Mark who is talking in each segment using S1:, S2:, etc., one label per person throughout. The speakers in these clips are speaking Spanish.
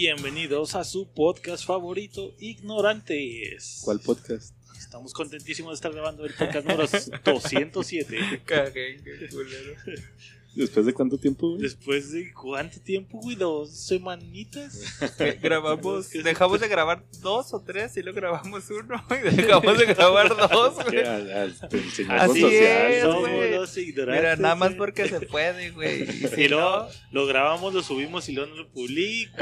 S1: Bienvenidos a su podcast favorito, Ignorantes.
S2: ¿Cuál podcast?
S1: Estamos contentísimos de estar grabando el podcast número 207.
S3: Cagué, qué culero.
S2: ¿Después de cuánto tiempo, güey?
S1: Después de cuánto tiempo, güey, dos semanitas.
S3: Grabamos, dejamos de grabar dos o tres y luego grabamos uno y dejamos de grabar dos, güey. Así
S2: social,
S3: es, güey. Mira, nada más
S1: güey.
S3: porque se puede, güey. Y si
S1: Y luego
S3: no,
S1: lo grabamos, lo subimos y luego no lo publico.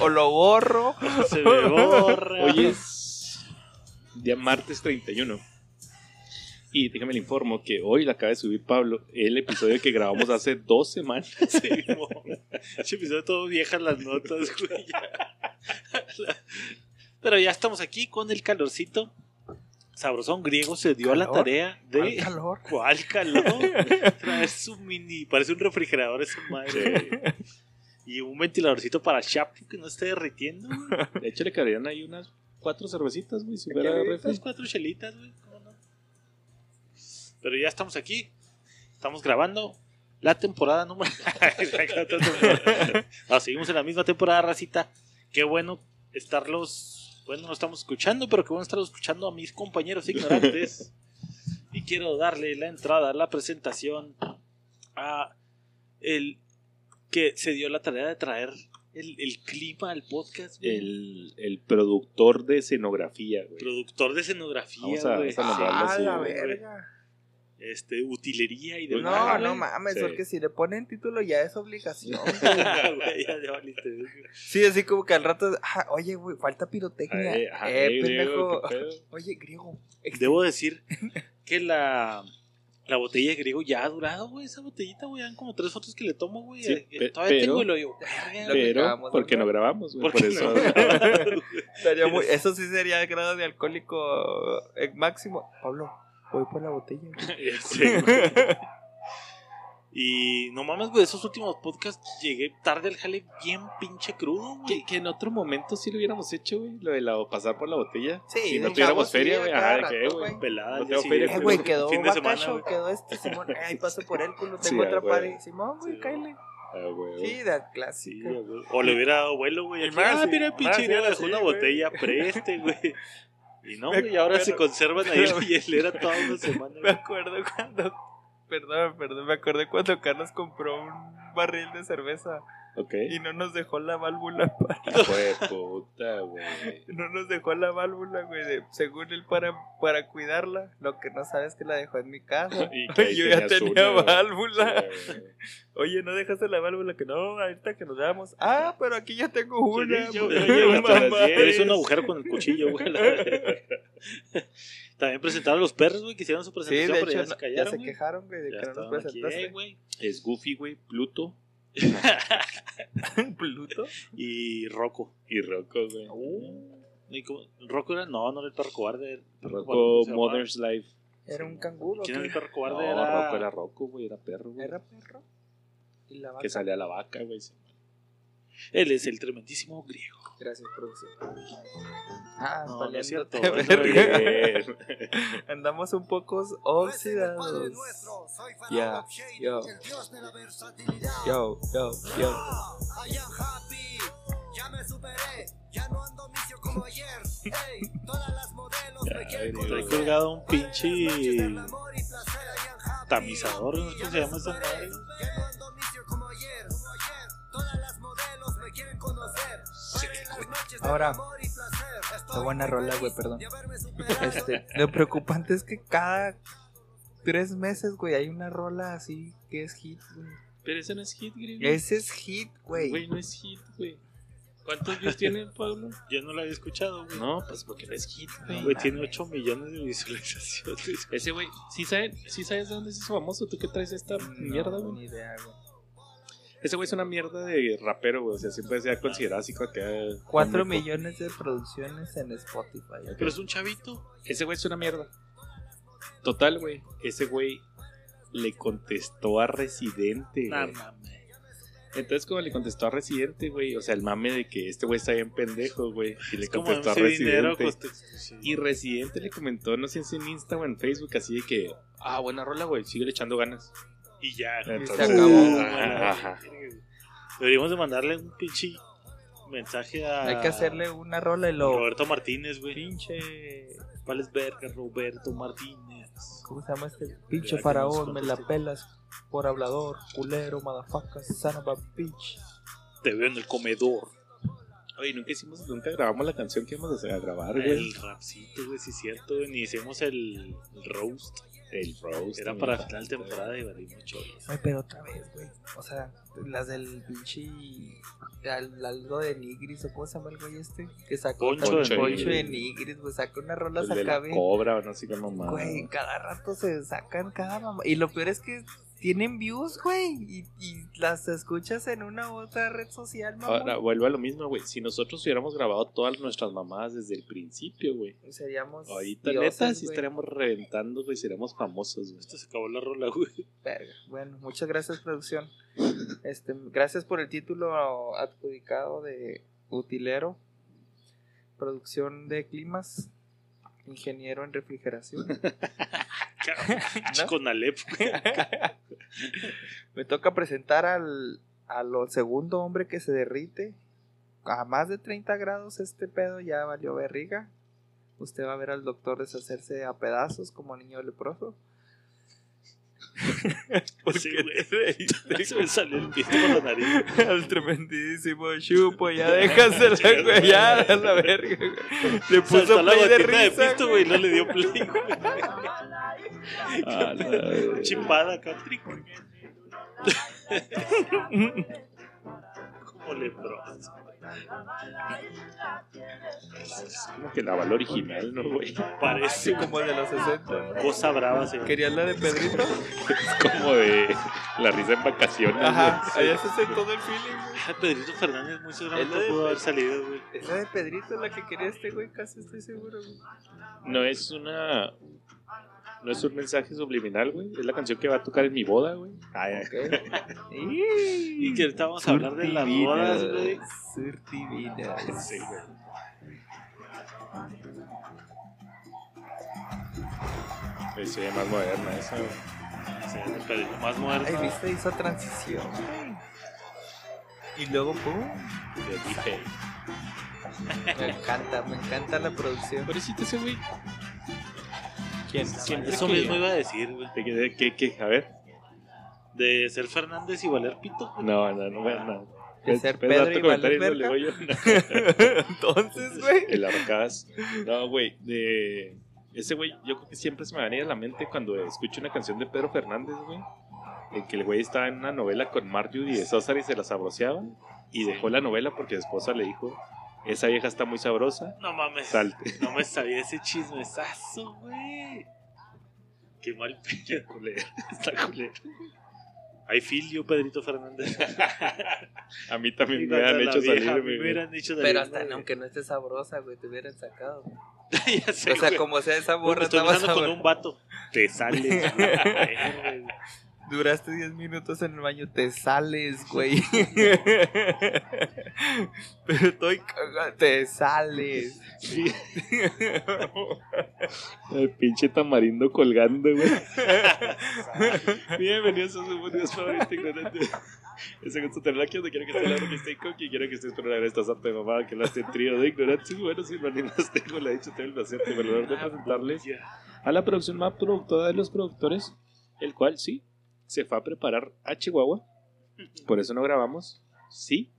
S3: o lo borro.
S1: Se me borra.
S2: Hoy es día martes 31. Y déjame le informo que hoy le acaba de subir Pablo el episodio que grabamos hace dos semanas.
S1: Sí. Ese episodio todo viejas las notas, güey. Pero ya estamos aquí con el calorcito. Sabrosón griego se dio a la tarea
S3: ¿Cuál
S1: de.
S3: calor?
S1: ¿Cuál calor? Traes un mini. Parece un refrigerador esa madre. Y un ventiladorcito para chapo que no esté derritiendo. güey.
S2: De hecho, le caerían ahí unas cuatro cervecitas, güey, si fuera refri.
S1: Unas cuatro chelitas, güey. Pero ya estamos aquí. Estamos grabando la temporada número. no, seguimos en la misma temporada, racita. Qué bueno estarlos. Bueno, no estamos escuchando, pero qué bueno estarlos escuchando a mis compañeros ignorantes. y quiero darle la entrada, la presentación a el que se dio la tarea de traer el, el clima al podcast. güey.
S2: El, el productor de escenografía, güey.
S1: Productor de escenografía,
S2: Vamos a-
S1: güey.
S2: vamos a
S3: Ah,
S2: así,
S3: la
S2: güey.
S3: verga.
S1: Este, utilería y demás.
S3: No, no mames,
S2: Sí.
S3: porque si le ponen título ya es obligación.
S1: Güey, ya, ya valiste.
S3: Sí, así como que al rato, ah, oye, güey, falta pirotecnia.
S2: Ay, ajá,
S3: eh,
S2: eh,
S3: pendejo. Oye, griego.
S1: Debo decir que la, la botella de griego ya ha durado, güey. Esa botellita, güey. Dan como tres fotos que le tomo, güey.
S2: Sí,
S1: Eh,
S2: pe-
S1: Todavía
S2: pero-
S1: tengo el. Verga,
S3: Lo
S1: güey.
S2: Pero, porque no grabamos, güey.
S1: ¿Por
S2: eso.
S1: no?
S3: Estaría muy- eso sí sería grado de alcohólico eh, máximo. Pablo, voy por la botella. güey.
S1: Güey. Y no mames, güey, esos últimos podcasts llegué tarde al jale bien pinche crudo, güey.
S2: Que, que en otro momento sí lo hubiéramos hecho, güey. Lo de la, pasar por la botella.
S3: Sí,
S2: si no tuviéramos feria,
S3: sí,
S2: güey. Ajá, ¿de qué,
S3: rato,
S2: güey?
S3: güey.
S1: Pelada,
S2: No
S1: ya
S2: tengo
S1: sí,
S2: feria,
S3: Eh,
S1: güey.
S3: güey, quedó
S1: fin de semana,
S3: bacacho,
S1: güey.
S3: quedó este Simón. Ay, paso por él, culo,
S2: Sí,
S3: tengo
S2: ah,
S3: otra
S2: güey.
S3: party. Simón, güey,
S2: Sí,
S3: cállale.
S2: Ah, güey.
S3: Sí, de
S1: Sí,
S3: clásica.
S1: güey. O le hubiera dado vuelo, güey.
S3: Más,
S1: Ah,
S3: sí,
S1: mira, el
S3: más,
S1: pinche
S3: sí,
S1: dejó una
S3: güey.
S1: botella, preste, güey. Y no, güey, ahora se
S3: acuerdo.
S1: conservan ahí la hielera toda una semana.
S3: Me acuerdo cuando. Perdón, perdón, me acordé cuando Carlos compró un barril de cerveza Y no nos dejó la válvula para.
S2: Fue puta, güey.
S3: No nos dejó la válvula, güey, de- según él para, para cuidarla. Lo que no sabes es que la dejó en mi casa.
S2: Y que
S3: Yo ya tenía
S2: una,
S3: válvula.
S2: Sí.
S3: Oye, ¿no dejaste la válvula? Que no, ahorita que nos veamos. Ah, pero aquí ya tengo una.
S1: Sí, yo- yo diez. Eres un agujero con el cuchillo, güey. También presentaron a los perros, güey, que hicieron su
S3: Sí,
S1: presentación,
S3: de
S1: pero
S3: hecho,
S1: ya
S3: no-
S1: se
S3: ya
S1: callaron.
S3: se
S1: güey.
S3: quejaron, güey, de
S1: Ya
S3: que no nos
S1: aquí,
S3: presentaste.
S1: eh.
S2: Es Goofy, güey. Pluto
S3: Pluto.
S1: Y Rocco.
S2: y Rocco, güey.
S3: Uh.
S1: ¿Rocco era? No, no era el perro cobarde.
S2: Rocco. Mother's Life.
S3: Era un canguro.
S1: ¿Quién era el perro cobarde?
S2: No,
S1: era...
S2: Rocco era Rocco, güey. Era perro, güey.
S3: ¿Era perro? ¿Y la vaca?
S2: Que salía la vaca, güey. sí.
S1: Él es el tremendísimo griego.
S3: Gracias, producción. Ah,
S1: No, no es cierto.
S3: Andamos un poco oxidados. Ya, yo. Yo, yo, yo.
S4: I am happy, ya me superé, ya no ando misio como ayer. Ey, todas las modelos me quieren
S2: Ay,
S1: Trae
S2: Dios.
S1: colgado un pinche tamizador, no sé cómo se llama esa madre.
S3: Ahora. Qué buena rola, güey, perdón. Este, lo preocupante es que cada tres meses, güey, hay una rola así que es hit, güey.
S2: Pero ese no es hit, güey.
S3: Ese es hit,
S2: Güey,
S3: güey.
S2: no es hit, güey. ¿Cuántos views tiene, Pablo?
S1: Yo no lo había escuchado, güey.
S2: No, pues porque no es hit, güey.
S1: Güey, tiene 8 millones de visualizaciones.
S2: Ese güey, ¿sí, sabe, ¿sí sabes de dónde es ese famoso? ¿Tú qué traes esta mierda,
S3: No,
S2: güey?
S3: Ni idea, güey.
S2: Ese güey es una mierda de rapero, güey. O sea, siempre se ha considerado así como que.
S3: Cuatro
S2: como-
S3: millones de producciones en Spotify.
S1: Pero es un chavito.
S2: Ese güey es una mierda. Total, güey. Ese güey le contestó a Residente,
S1: Nah, mames.
S2: Entonces, como le contestó a Residente, güey. O sea, el mame de que este güey está bien pendejo, güey. Y le
S1: Es como
S2: contestó a Residente. Y Residente le comentó, no sé si en Insta o en Facebook, así de que, ah, buena rola, güey, sigue echando ganas.
S1: Y ya.
S2: Entonces,
S3: acabó.
S1: Uh,
S2: ajá, ajá.
S1: Deberíamos de mandarle un pinche mensaje a.
S3: Hay que hacerle una rola y lo.
S1: Roberto Martínez, güey.
S3: Pinche.
S1: ¿Cuál es verga, Roberto Martínez?
S3: ¿Cómo se llama este? Pinche faraón, me la
S1: conteste.
S3: pelas por hablador, culero, motherfucker, son of a bitch.
S1: Te veo en el comedor.
S2: Oye, nunca hicimos, nunca grabamos la canción que íbamos a hacer- a grabar, güey.
S1: El rapcito, güey, sí es cierto, güey. Ni hicimos el, el roast.
S2: El roast.
S1: Era para
S2: falta.
S1: final de temporada y valí mucho.
S3: Ay, pero otra vez, güey. O sea, las del pinche. al- algo de Nigris, o cómo se llama el güey este. Que sacó
S1: Poncho
S2: de
S3: Poncho de
S2: Nigris.
S3: Güey. Sacó unas rolas
S2: El de
S3: acá,
S2: la
S3: güey.
S2: cobra no sé qué mamá.
S3: Güey, cada rato se sacan cada mamá. Y lo peor es que tienen views, güey. Y, y las escuchas en una u otra red social, mamá.
S2: Ahora vuelvo a lo mismo, güey. Si nosotros hubiéramos grabado todas nuestras mamadas desde el principio, güey.
S3: Seríamos.
S2: Ahorita,
S3: dioses,
S2: neta, sí estaríamos reventando, güey. Seríamos famosos, güey.
S1: Esto se acabó la rola, güey.
S3: Verga. Bueno, muchas gracias, producción. Este, gracias por el título adjudicado de utilero. Producción de climas. Ingeniero en refrigeración. ¿No?
S1: Con Alep, güey.
S3: Me toca presentar al, a lo segundo hombre que se derrite. A más de 30 grados este pedo ya valió berriga. Usted va a ver al doctor deshacerse a pedazos como niño leproso.
S1: Sí, güey. Se me salió el pito por la nariz.
S3: al tremendísimo chupo, ya déjasela, güey, ya a la verga, güey. Le puso
S1: Saltó la
S3: play de
S1: gotita de
S3: risa,
S1: pito, güey. No le dio play, güey.
S2: A la.
S1: Chimpada acá, trico. Como leproso.
S2: Es como que la bala original, ¿no, güey?
S1: Parece
S3: como de los 60. ¿no?
S1: cosa brava, sí.
S3: ¿Querías la de Pedrito?
S2: Es como de la risa en vacaciones,
S3: Ajá,
S2: güey.
S3: allá se hace todo el feeling, güey.
S1: Ah, Pedrito Fernández muy seguramente pudo haber salido, güey.
S3: Es la de Pedrito la que quería este güey, casi estoy seguro, güey.
S2: No es una. No es un mensaje subliminal, güey. Es la canción que va a tocar en mi boda, güey. Ay, ay.
S1: Y que ahorita vamos a hablar de las bodas, güey.
S3: Surtivinas.
S2: Sí, güey. Sí, más moderna esa, güey.
S1: Pedrito más moderno.
S3: Ay, viste, hizo transición, güey. Y luego, pum.
S2: De DJ.
S3: Me encanta, me encanta la producción.
S2: Pobrecito ese güey.
S3: ¿Quién?
S2: Siempre
S1: Eso
S2: que-
S1: mismo iba a decir, güey.
S2: ¿De qué, qué, qué? A ver.
S1: De ser Fernández y valer pito. güey.
S2: No, no, no, no. no.
S3: De ser
S2: ¿Puedes dar
S3: Pedro y
S2: comentario
S3: valer
S2: luego yo? No.
S3: Entonces, güey.
S2: El arcas. No, güey, de ese güey, yo creo que siempre se me va a venir a la mente cuando escucho una canción de Pedro Fernández, güey. En que el güey estaba en una novela con Marjorie de Sosa y se la sabroseaba. Y dejó la novela porque su esposa le dijo: Esa vieja está muy sabrosa,
S1: No mames.
S2: salte.
S1: No me sabía ese chismesazo, güey. Qué mal pedo.
S2: Culero.
S1: Está culero. I feel you, Pedrito Fernández.
S2: A mí también me han hecho
S1: vieja,
S2: salir,
S1: a mí
S2: güey.
S1: me hubieran dicho salir,
S3: Pero hasta aunque no esté sabrosa, güey, te hubieran sacado.
S1: ya sé,
S3: O sea, como sea esa borra
S1: estoy
S3: estaba
S1: con un vato. Te sales, güey.
S3: Duraste 10 minutos en el baño, te sales, güey. Pero estoy cagado, te sales.
S2: Sí. El pinche tamarindo colgando, güey. Bienvenidos a su podcast favorito ignorante. Es tenerla aquí donde quiera que esté la que esté Coqui, quiera que esté esperando esta santa de mamá que la hace trío de ignorantes. Bueno, sin más tengo la dicha, tengo el placer y honor de presentarles a la producción más productora de los productores, el cual sí se fue a preparar a Chihuahua. Por eso no grabamos. Sí,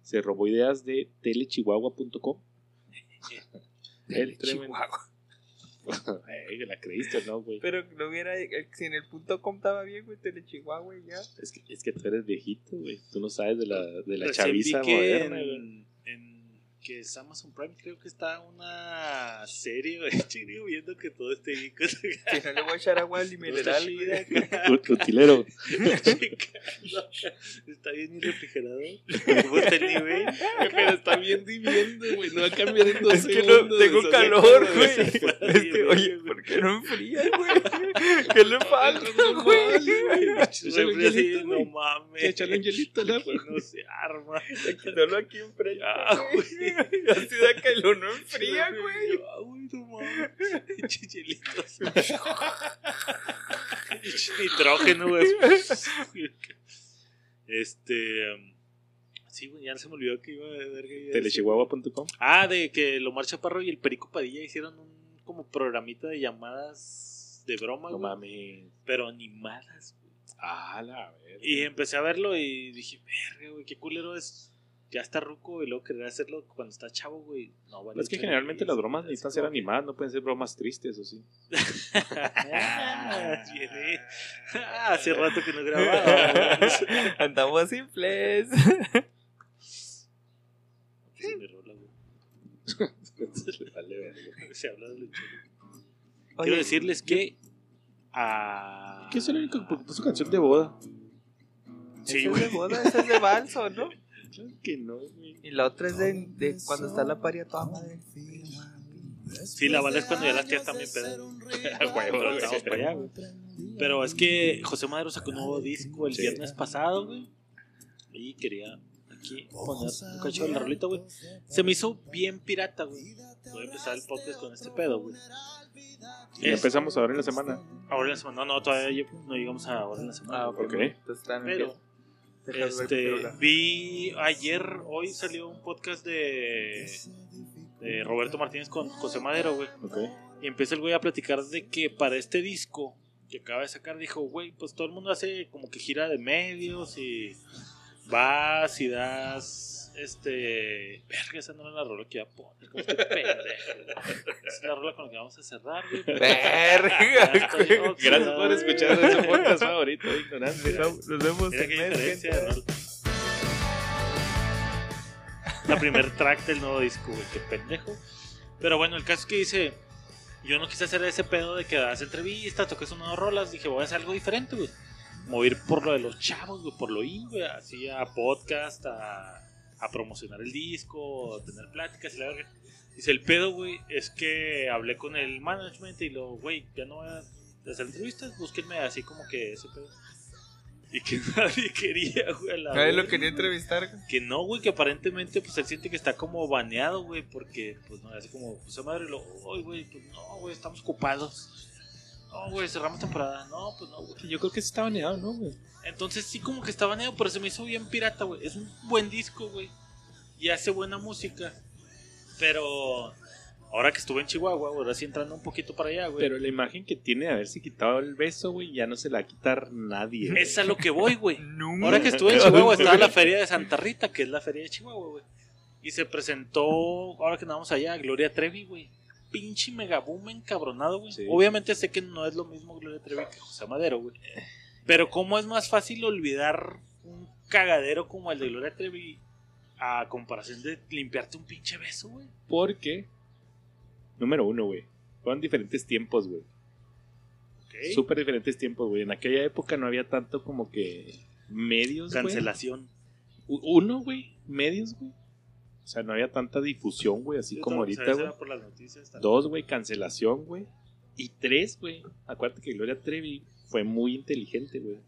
S2: se robó ideas de telechihuahua.com. El tremendo.
S3: Chihuahua.
S2: Ey, la creíste, ¿no, güey?
S3: Pero no hubiera. Si en el punto com estaba bien, güey, Telechihuahua y ya.
S2: Es que, es que tú eres viejito, güey. Tú no sabes de la, de la chaviza
S1: que
S2: moderna,
S1: en- que es Amazon Prime, creo que está una serie, güey. Chico, viendo que todo esté bien.
S3: Si no le voy a echar agua al mineral,
S2: Utilero.
S1: está bien mi refrigerador. ¿Cómo está el nivel?
S2: Pero está bien viviendo, güey. No va a cambiar en dos
S3: Es que no,
S2: segundos.
S3: tengo calor, güey.
S1: se fue
S3: Es que,
S1: bien,
S3: oye. ¿por qué no enfría, güey? ¿Qué le falta,
S2: no
S3: güey?
S1: Refri así, no mames.
S2: Échale un hielito al agua.
S1: No se arma.
S3: Solo aquí enfrente.
S1: Ah,
S3: güey. Así de que lo no enfría, güey.
S1: Ah, güey, no mames. Chichilitos. Nitrógeno, güey. Este. um, Sí, güey, ya se me olvidó que iba a ver. que.
S2: Telechihuahua.com.
S1: Ah, de que Lomar Chaparro y el Perico Padilla hicieron un como programita de llamadas de broma,
S2: No
S1: güey,
S2: mames.
S1: pero animadas, güey.
S2: Ah, la verga.
S1: Y empecé a verlo y dije, verga, güey, qué culero es. Ya está ruco y luego querer hacerlo cuando está chavo, güey. No, vale.
S2: Es que generalmente las bromas necesitan ser animadas, no pueden ser bromas tristes o sí.
S1: Ah, hace rato que no grababa.
S3: Andamos simples.
S1: Se me rola, güey.
S2: Vale, verga.
S1: Se habla de lucha.
S3: Oye,
S1: Quiero decirles que. Ah,
S2: ¿Qué es el único que puso canción de boda?
S1: Sí,
S3: ese es
S1: güey.
S3: de boda, ese es de balso, ¿no?
S2: Claro que no, güey.
S3: Y la otra es de, de cuando está la paria toda madre.
S1: Sí, la bala es cuando ya las tías también
S2: güey.
S1: Pero es que José Madero sacó un nuevo disco el
S2: Sí.
S1: viernes pasado, güey. Y quería aquí poner un cacho de la rolita, güey. Se me hizo bien pirata, güey. Voy a empezar el podcast con este pedo, güey.
S2: Y empezamos ahora en la semana.
S1: Ahora en la semana. No, no, todavía no llegamos a ahora en la semana.
S3: Ah, ok.
S2: Ok.
S3: Entonces están
S1: Pero, este, vi ayer, hoy salió un podcast de, de Roberto Martínez con José Madero, güey. Y empieza el güey a platicar de que para este disco que acaba de sacar, dijo, güey, pues todo el mundo hace como que gira de medios y vas y das, este... Verga, esa no era la rola que iba a poner, como este pendejo. güey. Esa es la rola con la que vamos a cerrar, güey.
S3: Verga.
S2: Gracias por escuchar ese podcast favorito ignorante.
S3: Nos vemos
S1: Mira
S3: en
S1: qué
S3: mes,
S1: diferencia de
S3: gente.
S1: rol. La primer track del nuevo disco, güey, qué pendejo. Pero bueno, el caso es que dice, yo no quise hacer ese pedo de que das entrevistas, toques unas rolas, dije, voy a hacer algo diferente, güey. Mover por lo de los chavos, güey, por lo in, güey, así a podcast, a, a promocionar el disco, a tener pláticas y la verga. Dice, el pedo, güey, es que hablé con el management y lo, güey, ya no voy a hacer entrevistas, búsquenme así como que ese pedo. Y que nadie quería, güey. la
S3: Nadie lo quería entrevistar. güey.
S1: Que no, güey, que aparentemente pues él siente que está como baneado, güey, porque pues no, así como, pues madre, lo, "Ay, güey, pues no, güey, estamos ocupados. No, güey, cerramos temporada. No, pues no, güey.
S2: Yo creo que sí está baneado, ¿no, güey?
S1: Entonces sí como que está baneado, pero se me hizo bien pirata, güey. Es un buen disco, güey. Y hace buena música. Pero ahora que estuve en Chihuahua, güey, ahora sí entrando un poquito para allá, güey.
S2: Pero la imagen que tiene de haberse quitado el beso, güey, ya no se la va a quitar nadie. güey.
S1: Es a lo que voy, güey. Ahora que estuve en Chihuahua estaba la feria de Santa Rita, que es la feria de Chihuahua, güey. Y se presentó, ahora que andamos allá, Gloria Trevi, güey. Pinche megaboom encabronado, güey.
S2: Sí.
S1: Obviamente sé que no es lo mismo Gloria Trevi que José Madero, güey. Pero cómo es más fácil olvidar un cagadero como el de Gloria Trevi a comparación de limpiarte un pinche beso, güey.
S2: Porque, número uno, güey, fueron diferentes tiempos, güey. Súper diferentes tiempos, güey. En aquella época no había tanto como que medios.
S1: Cancelación.
S2: Uno, güey, medios, güey. O sea, no había tanta difusión, güey, así como ahorita, güey.
S1: era por las noticias. también.
S2: Dos, güey, cancelación, güey. Y tres, güey. Acuérdate que Gloria Trevi fue muy inteligente, güey.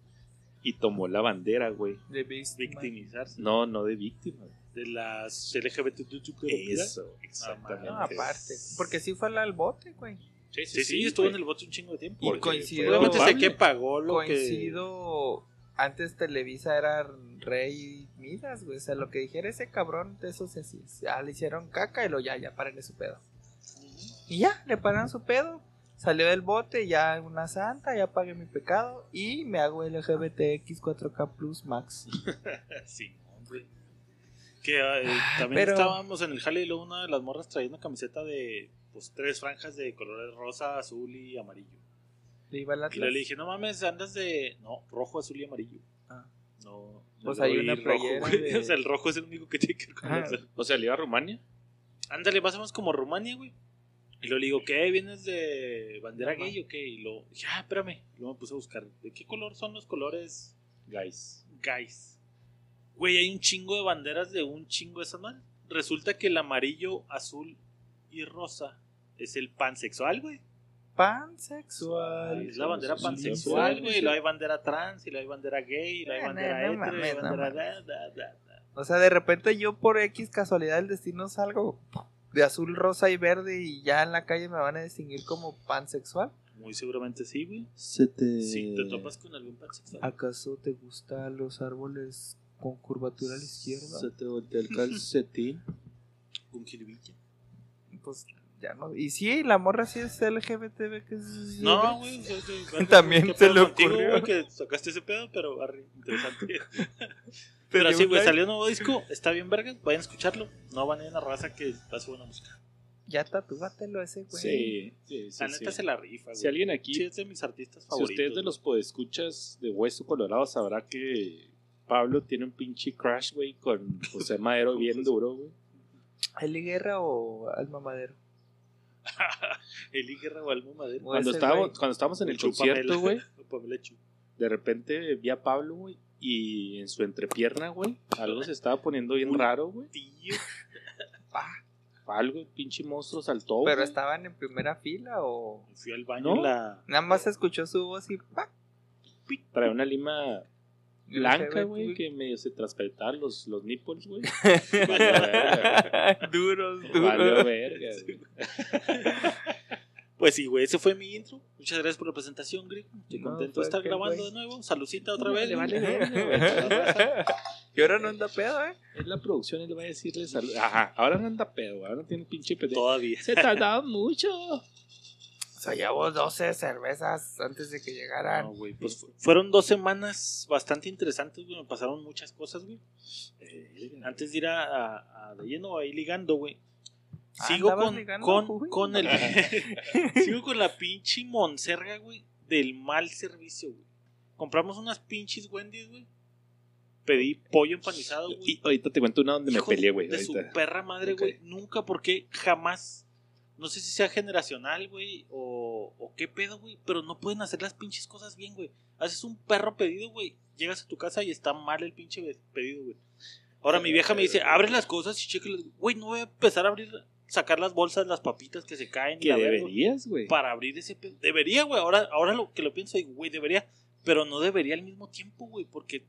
S2: Y tomó la bandera, güey.
S3: De
S1: Victimizarse.
S2: No, no de víctima.
S1: De las LGBT.
S2: Eso, exactamente.
S3: No, aparte. Porque sí fue al bote, güey.
S2: Sí,
S1: Sí, sí, estuvo en el bote un chingo de tiempo.
S3: Y coincido-
S1: Obviamente sé que pagó lo que.
S3: Coincido. Antes Televisa era Rey Midas, güey. O sea, lo que dijera ese cabrón, de eso se hacía. Ya le hicieron caca y lo ya, ya, párenle su pedo. Y ya, le pararon su pedo. Salió del bote, ya una santa, ya pagué mi pecado. Y me hago LGBTX 4K Plus Max.
S1: Sí, hombre. Que eh, también
S3: pero-
S1: estábamos en el jale y luego una de las morras traía una camiseta de pues tres franjas de colores rosa, azul y amarillo.
S3: Le iba al
S1: Y luego le dije, no mames, andas de. No, rojo, azul y amarillo.
S3: Ah.
S1: No. no
S3: Pues hay una
S1: rojo,
S3: playera
S1: güey.
S3: de-
S1: O sea, el rojo es el único que tiene que ver con eso.
S2: O sea, le iba a Rumania.
S1: Ándale, menos como Rumania, güey. Y luego le digo, ¿qué? ¿Vienes de bandera gay o qué? Y luego dije, ah, espérame. Y luego me puse a buscar, ¿de qué color son los colores
S2: Guys.
S1: guys? Güey, hay un chingo de banderas de un chingo de esas man. Resulta que el amarillo, azul y rosa es el pansexual, güey.
S3: Pansexual.
S1: Es la bandera
S2: sí,
S1: pansexual,
S2: sí,
S1: güey.
S2: sí.
S1: Y luego hay bandera trans, y luego hay bandera gay, y luego hay
S3: Eh,
S1: bandera
S3: no, no
S1: hetero, y
S3: mames,
S1: hay
S3: no
S1: bandera da, da, da, da.
S3: O sea, de repente yo por X casualidad del destino salgo de azul, rosa y verde y ya en la calle me van a distinguir como pansexual.
S1: Muy seguramente sí, güey.
S3: Se te...
S1: Si te topas con algún pansexual.
S3: ¿Acaso te gustan los árboles con curvatura a la izquierda.
S2: Se te voltea el calcetín.
S1: Con jiribilla.
S3: Pues ya no. Y sí, la morra sí es LGBT, ve que es.
S1: No, güey. sea, que-
S3: También
S1: ¿qué
S3: se le
S1: contigo,
S3: ocurrió.
S1: güey, que sacaste ese pedo, pero interesante.
S3: Te
S1: pero sí, güey, salió un nuevo disco. Está bien, vergas. Vayan a escucharlo. No van a ir a una raza que hace buena música.
S3: Ya tatúatelo ese, güey.
S2: Sí, sí, sí.
S1: La neta
S2: sí.
S1: se la rifa, güey.
S2: Si alguien aquí,
S1: Sí, es de mis artistas
S2: si
S1: favoritos.
S2: usted es de los podescuchas de Hueso Colorado, sabrá que Pablo tiene un pinche crash, güey, con José Madero bien duro, güey.
S3: ¿Eli Guerra o Alma Madero?
S1: Eli Guerra o Alma Madero.
S3: O
S2: Cuando estábamos, cuando estábamos en el
S1: Chu
S2: concierto,
S1: Pamela.
S2: güey, de repente vi a Pablo, güey, y en su entrepierna, güey, algo se estaba poniendo bien
S1: Uy.
S2: raro, güey.
S1: Tío.
S2: Algo, el pinche monstruo saltó.
S3: ¿Pero
S2: güey.
S3: estaban en primera fila o.?
S1: Fui al baño
S2: ¿No?
S1: en la.
S3: Nada más escuchó su voz y ¡pac!
S2: Trae una lima blanca, güey, que medio se transparentaban los, los nipples, güey.
S3: duros, duros.
S2: Valió verga, güey.
S1: Pues sí, güey, ese fue mi intro. Muchas gracias por la presentación, Griego. Estoy
S3: No,
S1: contento de estar grabando de nuevo. Salucita otra
S2: Le
S1: vez.
S2: vale
S1: güey.
S2: verga,
S3: ¿Qué hora no anda pedo, eh?
S2: Es la producción, él va a decirle salud. Ajá, ahora no anda pedo, ahora no tiene pinche pedo.
S1: Todavía.
S2: Se tardaba mucho.
S3: O sea, llevamos 12 cervezas antes de que llegaran.
S1: No, güey, pues fu- fueron dos semanas bastante interesantes, güey. Me pasaron muchas cosas, güey. Eh, antes de ir a, a- a de lleno ahí ligando, güey.
S3: Ah,
S1: Sigo
S3: ¿andabas
S1: con,
S3: ligando,
S1: con,
S3: güey?
S1: con el. sigo con la pinche monserga, güey. Del mal servicio, güey. Compramos unas pinches Wendy's, güey. Pedí pollo empanizado, güey.
S2: Y ahorita te cuento una donde me peleé, güey.
S1: De su perra madre, güey. Nunca, porque jamás. No sé si sea generacional, güey. O, o qué pedo, güey. Pero no pueden hacer las pinches cosas bien, güey. Haces un perro pedido, güey. Llegas a tu casa y está mal el pinche pedido, güey. Ahora mi vieja me dice, abre las cosas y cheque Güey, no voy a empezar a abrir, sacar las bolsas, las papitas que se caen. y
S2: Que deberías, güey.
S1: Para abrir ese pedo. Debería, güey. Ahora, ahora lo que lo pienso, digo, güey, debería. Pero no debería al mismo tiempo, güey. Porque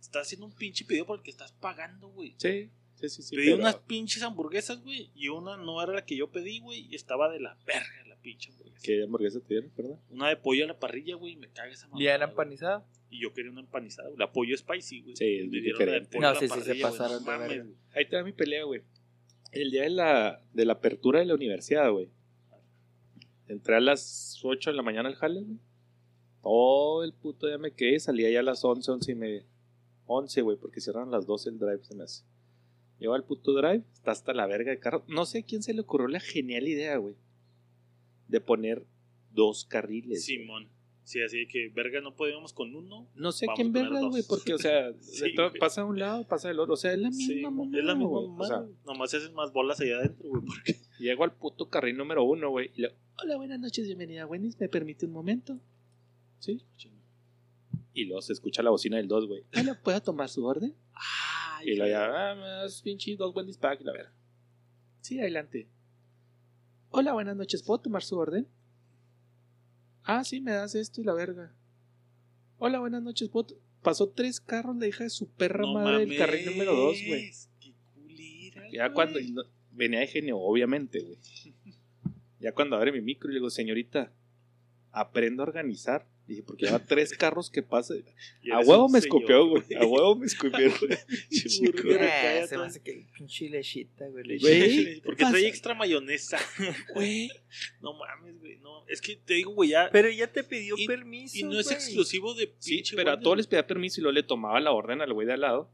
S1: estás haciendo un pinche pedido por el que estás pagando, güey.
S2: Sí, sí, sí. sí
S1: pedí
S2: pero-
S1: unas pinches hamburguesas, güey, y una no era la que yo pedí, güey, y estaba de la verga la pinche hamburguesa.
S2: ¿Qué hamburguesa te dieron, perdón?
S1: Una de pollo a la parrilla, güey, y me caga esa mamada.
S3: ¿Ya era
S1: güey.
S3: empanizada?
S1: Y yo quería una empanizada, güey. La pollo spicy, güey.
S2: Sí, es
S1: Me dieron la de
S2: diferente.
S1: pollo
S3: No,
S1: a la
S3: sí, sí, se
S1: güey,
S3: pasaron
S1: mames, güey.
S2: Ahí te da mi pelea, güey. El día de la, de la apertura de la universidad, güey. Entré a las 8 de la mañana al jale, güey. Todo el puto día me quedé. Salía ya a las 11, 11 y media. 11, güey, porque cierran a las 12 el drive, se me hace. Llego al puto drive, está hasta la verga de carro. No sé a quién se le ocurrió la genial idea, güey. De poner dos carriles. güey.
S1: Simón. Sí, así que, verga, no podíamos con uno.
S2: No sé quién
S1: a poner
S2: verga,
S1: dos.
S2: güey, porque, o sea,
S1: Sí,
S2: de pasa de un lado, pasa del otro. O sea, es la misma
S1: Sí, es la misma
S2: güey. O sea.
S1: Nomás haces más bolas allá adentro, güey, porque...
S2: Llego al puto carril número uno, güey. Y le hola, buenas noches, bienvenida, Wendy's. ¿Me permite un momento? Sí. Y luego se escucha la bocina del 2, güey. Hola, ¿puedo tomar su orden?
S1: Ay,
S2: Y luego ya, ah, más pinche dos Wendy's pack y la verga. Sí, adelante. Hola, buenas noches, ¿puedo tomar su orden? Ah, sí, me das esto y la verga. Hola, buenas noches, ¿puedo to-?" Pasó tres carros la hija de su perra
S1: no
S2: madre del
S1: mames,
S2: carril número dos, güey.
S1: Qué culera,
S2: Ya cuando venía de genio, obviamente, güey. Ya cuando abre mi micro y le digo, señorita, aprendo a organizar. Dije, porque lleva tres carros que pasa.
S1: Y
S2: A huevo me escupió, güey. A huevo me escupió, güey.
S3: Eh, se me hace que pinche lechita, güey.
S1: Porque trae extra mayonesa. Güey, no mames, güey. No, es que te digo, güey, ya.
S3: Pero ya te pidió
S1: Y-
S3: permiso.
S1: Y no es exclusivo de
S2: Sí, pero a todos les pedía permiso y luego le tomaba la orden al güey de al lado.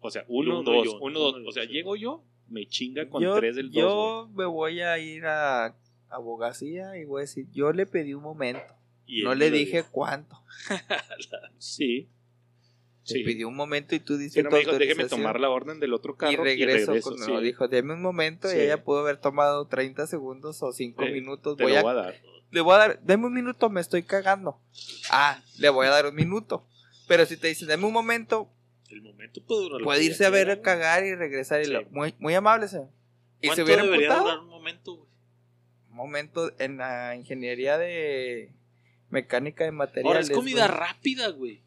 S2: O sea, uno,
S1: Uno
S2: dos,
S1: yo,
S2: uno, dos.
S1: yo,
S2: O sea, llego yo, me chinga con
S3: yo,
S2: tres del dos.
S3: Yo me voy a ir a abogacía y voy a decir, yo le pedí un momento.
S1: Y
S3: no le dije
S1: dijo.
S3: cuánto.
S2: Sí. Sí.
S3: pedí un momento y tú dices tu
S2: me dijo, déjeme tomar la orden del otro carro
S3: y regreso.
S2: regreso,
S3: con-
S2: sí.
S3: no, dijo, deme un momento
S2: Sí.
S3: y ella pudo haber tomado 30 segundos o 5
S2: Sí,
S3: minutos.
S2: Te
S3: Voy
S2: lo
S3: a,
S2: voy a dar.
S3: le voy a dar, deme un minuto, me estoy cagando. Ah, le voy a dar un minuto. Pero si te dicen, deme un momento,
S1: El momento puede durar.
S3: puede irse a ver a cagar y regresar. Y lo- muy, muy amable, señor. Y se
S1: ¿Cuánto
S3: hubiera
S1: debería durar un momento, güey?
S3: Un momento en la ingeniería de mecánica de
S1: Ahora
S3: materiales.
S1: es comida
S3: güey.
S1: rápida, güey.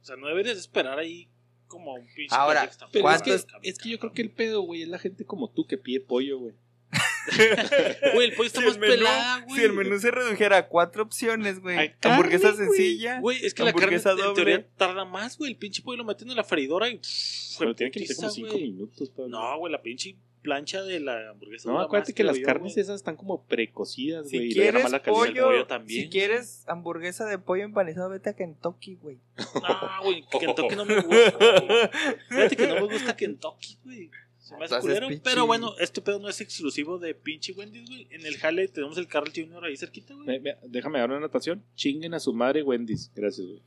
S1: O sea, no deberías esperar ahí como un pinche.
S3: Ahora.
S2: Pero es
S3: ¿Cuánto
S2: que,
S3: es-
S2: es que yo creo que el pedo, güey, es la gente como tú que pide pollo, güey.
S1: Güey, el pollo está
S3: Si
S1: más
S3: menú,
S1: pelada, güey.
S3: si el menú se redujera a cuatro opciones, güey. Hamburguesa sencilla.
S1: Güey, es que la carne en
S3: doble.
S1: teoría tarda más, güey. El pinche pollo lo meten en la freidora y. pff,
S2: Pero tiene que meter como 5
S1: güey.
S2: minutos, Pablo.
S1: No, güey, la pinche plancha de la hamburguesa.
S2: No, acuérdate que las
S1: yo,
S2: carnes
S1: güey.
S2: esas están como precocidas,
S3: Si
S2: güey. y luego
S3: quieres
S2: nada más la calidad del
S3: pollo,
S1: pollo también,
S3: si quieres hamburguesa de pollo empanizado, vete a Kentucky, güey.
S1: No, güey, Kentucky no me gusta. güey. Fíjate que no me gusta Kentucky, güey. Se me hace culero. Pero bueno, este pedo no es exclusivo de pinche Wendy's, güey. En el Jale tenemos el Carl Jr. ahí cerquita, güey.
S2: Me- me- déjame dar una anotación. Chinguen a su madre Wendy's. Gracias, güey.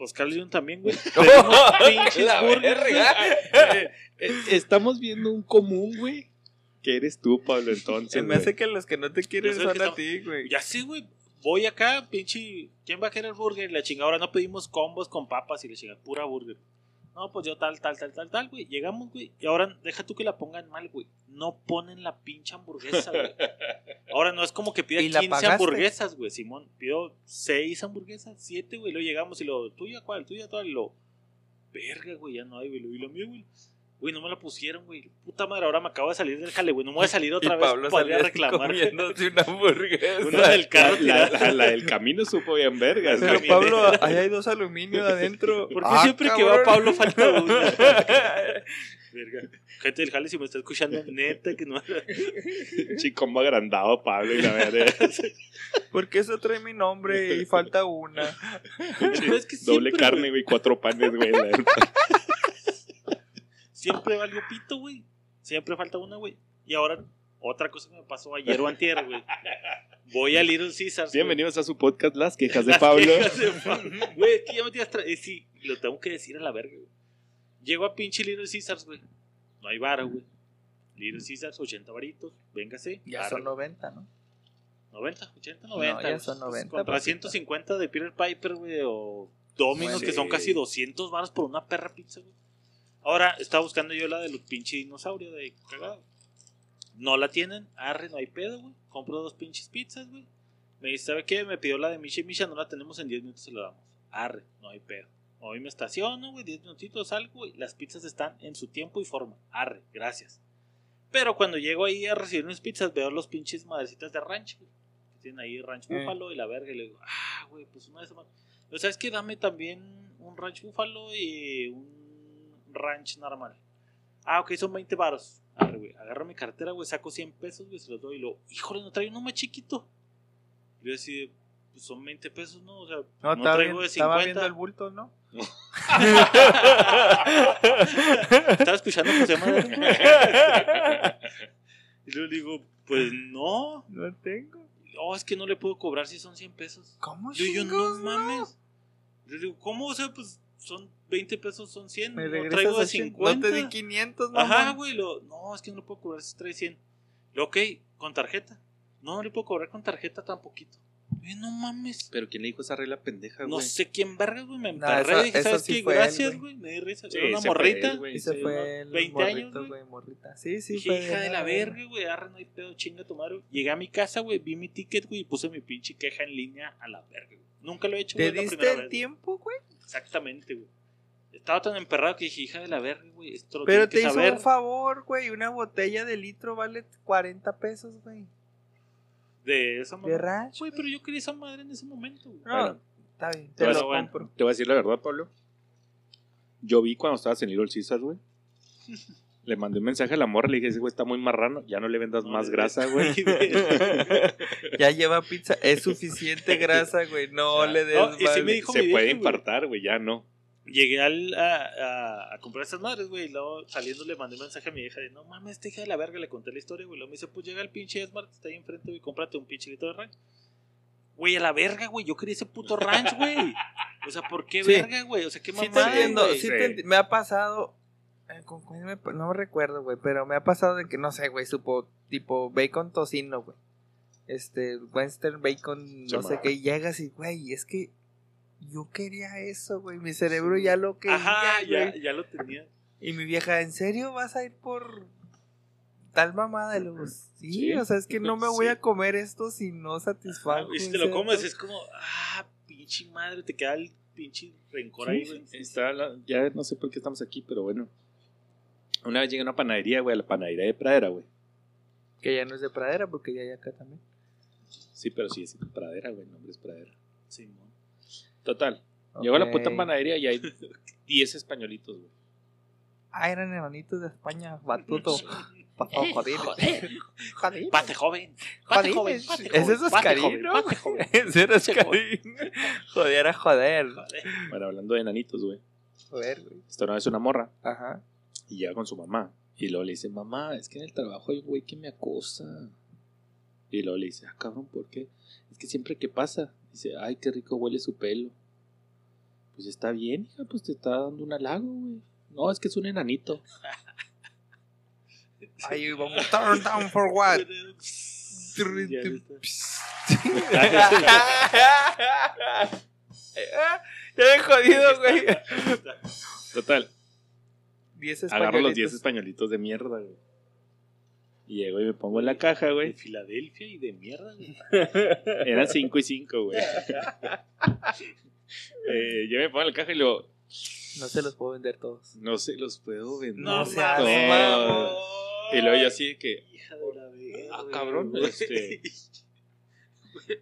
S1: Pues Carl Jr. también, güey. Tenemos pinches
S3: La
S1: burgers, güey.
S3: verga.
S2: Eh, eh, estamos viendo un común, güey. Que eres tú, Pablo, entonces.
S3: Se me hace que los que no te quieren son a
S1: estamos-
S3: ti, güey.
S1: Ya sé, güey. Voy acá, pinche. ¿Quién va a querer burger? La chingada. Ahora no pedimos combos con papas y la chingada. Pura burger. No, pues yo tal, tal, tal, tal, tal, güey. Llegamos, güey. Y ahora deja tú que la pongan mal, güey. No ponen la pinche hamburguesa, güey. Ahora no es como que pida
S3: ¿Y la
S1: 15
S3: pagaste?
S1: hamburguesas, güey. Simón, pido 6 hamburguesas, 7, güey. Luego llegamos y lo, ¿tuya cuál? ¿Tuya cuál? Y lo, verga, güey, ya no hay, güey. Y lo mío, güey. Güey, no me la pusieron, güey. Puta madre, ahora me acabo de salir del jale, güey. No me voy a salir otra
S3: y
S1: vez.
S3: Salió así
S1: reclamar.
S3: una hamburguesa.
S1: Uno del carro
S2: La,
S1: tirado.
S2: la- la del camino supo bien vergas,
S3: Pero. Pablo, ahí hay dos aluminio adentro.
S1: ¿Por qué
S3: Ah,
S1: siempre que va. Pablo falta uno? Verga. Gente del jale, si me está escuchando, neta que no.
S2: Chicombo agrandado, Pablo, y la verdad.
S3: Porque eso trae mi nombre y falta una.
S1: Es que
S2: Doble
S1: siempre,
S2: carne,
S1: güey,
S2: güey, cuatro panes, güey.
S1: Siempre va algo pito, güey. Siempre falta una, güey. Y ahora, otra cosa que me pasó ayer o antier, güey. Voy a Little Caesars. güey.
S2: Bienvenidos a su podcast Las Quejas de
S1: Las
S2: Pablo.
S1: quejas de Pablo. Güey, es que ya me tienes eh, Sí, lo tengo que decir a la verga, güey. Llego a pinche Little Caesars, güey. No hay vara, güey. Little Caesars, 80 varitos. Véngase.
S3: Ya son 90, ¿no?
S1: 90, 80, 90.
S3: ya
S1: güey.
S3: son 90,
S1: Contra
S3: papito.
S1: 150 de Peter Piper, güey, o Domino's,
S3: Bueno,
S1: que son casi 200 baros por una perra pizza, güey. Ahora, estaba buscando yo la de los pinches dinosaurios de cagado. No la tienen, arre, no hay pedo, güey. Compro dos pinches pizzas, güey. Me dice, ¿sabe qué? Me pidió la de Misha y Misha, no la tenemos en 10 minutos, se la damos. Arre, no hay pedo. Hoy me estaciono, güey, 10 minutitos salgo, güey. Las pizzas están en su tiempo y forma. Arre, gracias. Pero cuando llego ahí a recibir mis pizzas, veo los pinches madrecitas de ranch, güey. Que tienen ahí ranch
S3: Eh.
S1: búfalo y la verga. Y le digo, ah, güey, pues una de esas. Pero sabes que dame también un ranch búfalo y un ranch normal. Ah, ok, son 20 baros. Arre, güey. Agarro mi cartera, güey, saco 100 pesos, güey, se los doy y lo, híjole, no traigo uno más chiquito. Y yo así, pues son 20 pesos, ¿no? O sea,
S3: No,
S1: no,
S3: estaba,
S1: traigo
S3: bien-
S1: de
S3: estaba
S1: 50.
S3: viendo el bulto, ¿no?
S1: Estaba escuchando José Madero. Y luego le digo, pues no.
S3: No tengo.
S1: No, es que no le puedo cobrar si son 100 pesos.
S3: ¿Cómo
S1: Yo, yo, no
S3: chingos,
S1: mames. Le digo, ¿cómo? O sea, pues son 20 pesos, son 100.
S3: Me
S1: no
S3: regresas
S1: traigo de
S3: a cien-
S1: 50.
S3: No te di 500, mamá.
S1: Ajá, güey. Lo, no, es que no le puedo cobrar si trae 100. Lo, ok, con tarjeta. No, no le puedo cobrar con tarjeta tan poquito. Eh, no mames.
S2: Pero ¿quién le dijo esa regla pendeja,
S1: No
S2: güey?
S1: sé quién verga, güey. Me
S3: No,
S1: emperré. dije, ¿sabes
S3: sí
S1: qué? Gracias,
S3: güey.
S1: güey. Me di risa.
S2: Sí,
S1: Era una
S2: ese fue
S1: morrita.
S2: él, güey.
S3: Ese
S1: Sí,
S3: fue el
S1: 20 años,
S3: morrito,
S1: güey.
S3: güey, morrita. Sí, sí,
S1: Dije,
S3: fue
S1: hija de la
S3: güey.
S1: verga, güey, arre, no hay pedo, chinga tu madre. Llegué a mi casa, güey, vi mi ticket, güey, y puse mi pinche queja en línea a la verga, güey. Nunca lo he hecho,
S3: ¿Te
S1: güey, la
S3: diste
S1: primera
S3: el
S1: vez.
S3: tiempo, güey?
S1: Exactamente, güey. Estaba tan emperrado que dije, hija de la verga, güey, esto lo
S3: Pero te
S1: que
S3: hizo
S1: saber.
S3: un favor, güey. Una botella de litro vale 40 pesos, güey.
S1: De esa
S3: De
S1: madre.
S3: ranch.
S1: Güey, pero yo quería esa madre en ese momento, güey.
S3: No, está bien, te lo
S1: bueno.
S3: compro.
S2: Te voy a decir la verdad, Pablo. Yo vi cuando estabas en Little Caesars, güey. Le mandé un mensaje a la morra, le dije, ese güey está muy marrano, ya no le vendas
S1: No
S2: más grasa, güey.
S3: ya lleva pizza. Es suficiente grasa, güey. No le des
S1: No, y sí
S3: más.
S1: me dijo
S2: Se puede
S1: vieja, güey.
S2: ya no.
S1: Llegué al, a, a, a comprar estas madres, güey. Y luego saliendo le mandé un mensaje a mi hija de no mames, esta hija de la verga. Le conté la historia, güey. Luego me dice, pues llega el pinche Smart, está ahí enfrente, güey. Cómprate un pinche litro de ranch. Güey, a la verga, güey. Yo quería ese puto ranch, güey. O sea, ¿por qué
S3: Sí.
S1: verga, güey? O sea, qué
S3: Sí te
S1: mamada,
S3: entiendo,
S1: güey.
S3: sí
S2: Sí.
S3: te enti- me ha pasado. Eh, ¿con cuál me no me recuerdo, güey, pero me ha pasado de que, no sé, güey, supo tipo bacon tocino, güey. Este, western bacon, no
S2: Sí,
S3: sé qué, y llegas y, güey, es que yo quería eso, güey, mi cerebro ya lo quería,
S1: Ajá, ya,
S3: güey.
S1: ya lo tenía.
S3: Y mi vieja, ¿en serio vas a ir por tal mamada de los... Sí,
S2: Sí.
S3: o sea, es que no me voy
S2: Sí.
S3: a comer esto si no satisfago.
S1: y si te lo comes, es como, ah, pinche madre, te queda el pinche rencor ahí, güey.
S2: Está la- ya no sé por qué estamos aquí, pero bueno. Una vez llegué a una panadería, güey, a la panadería de Pradera, güey.
S3: Que ya no es de pradera porque ya hay acá también.
S2: Sí, pero sí es pradera, güey. Nombre es pradera.
S1: Simón.
S2: Total. Llegó a la puta panadería y hay 10 españolitos, güey.
S3: Ah, eran hermanitos de España, batuto. Pasó, joder. Joder.
S1: Pate joven. Pate
S3: Joder.
S1: joven. pate
S3: Ese
S1: joven,
S3: es
S1: pate
S3: Oscarín,
S1: joven,
S3: ¿no? Ese era Oscarín. Joder, a joder.
S1: Joder.
S2: Bueno, hablando de enanitos, güey.
S3: Joder, güey.
S2: Esta una vez una morra
S3: Ajá.
S2: Y llega con su mamá. Y luego le dice, mamá, es que en el trabajo hay un güey que me acosa. Y luego le dice, ah, cabrón, ¿por qué? Es que siempre que pasa, dice, ay, qué rico huele su pelo. Pues está bien, hija, pues te está dando un halago, güey. No, es que es un enanito.
S3: Ahí vamos. Turn down for what?
S1: Ya
S3: Ya he jodido, güey.
S2: Total,
S3: 10
S2: agarro los 10
S3: españolitos.
S2: españolitos de mierda, güey. Y llego y me pongo en la caja,
S1: De
S2: güey.
S1: Filadelfia y de mierda, güey.
S2: Eran 5 y 5, güey. eh, yo me pongo en la caja y luego,
S3: No se los puedo vender todos.
S2: no se los puedo vender.
S3: No
S1: se
S3: seas
S2: todos. Y luego yo así de que,
S1: Hija de la verga,
S2: Ah, cabrón, este-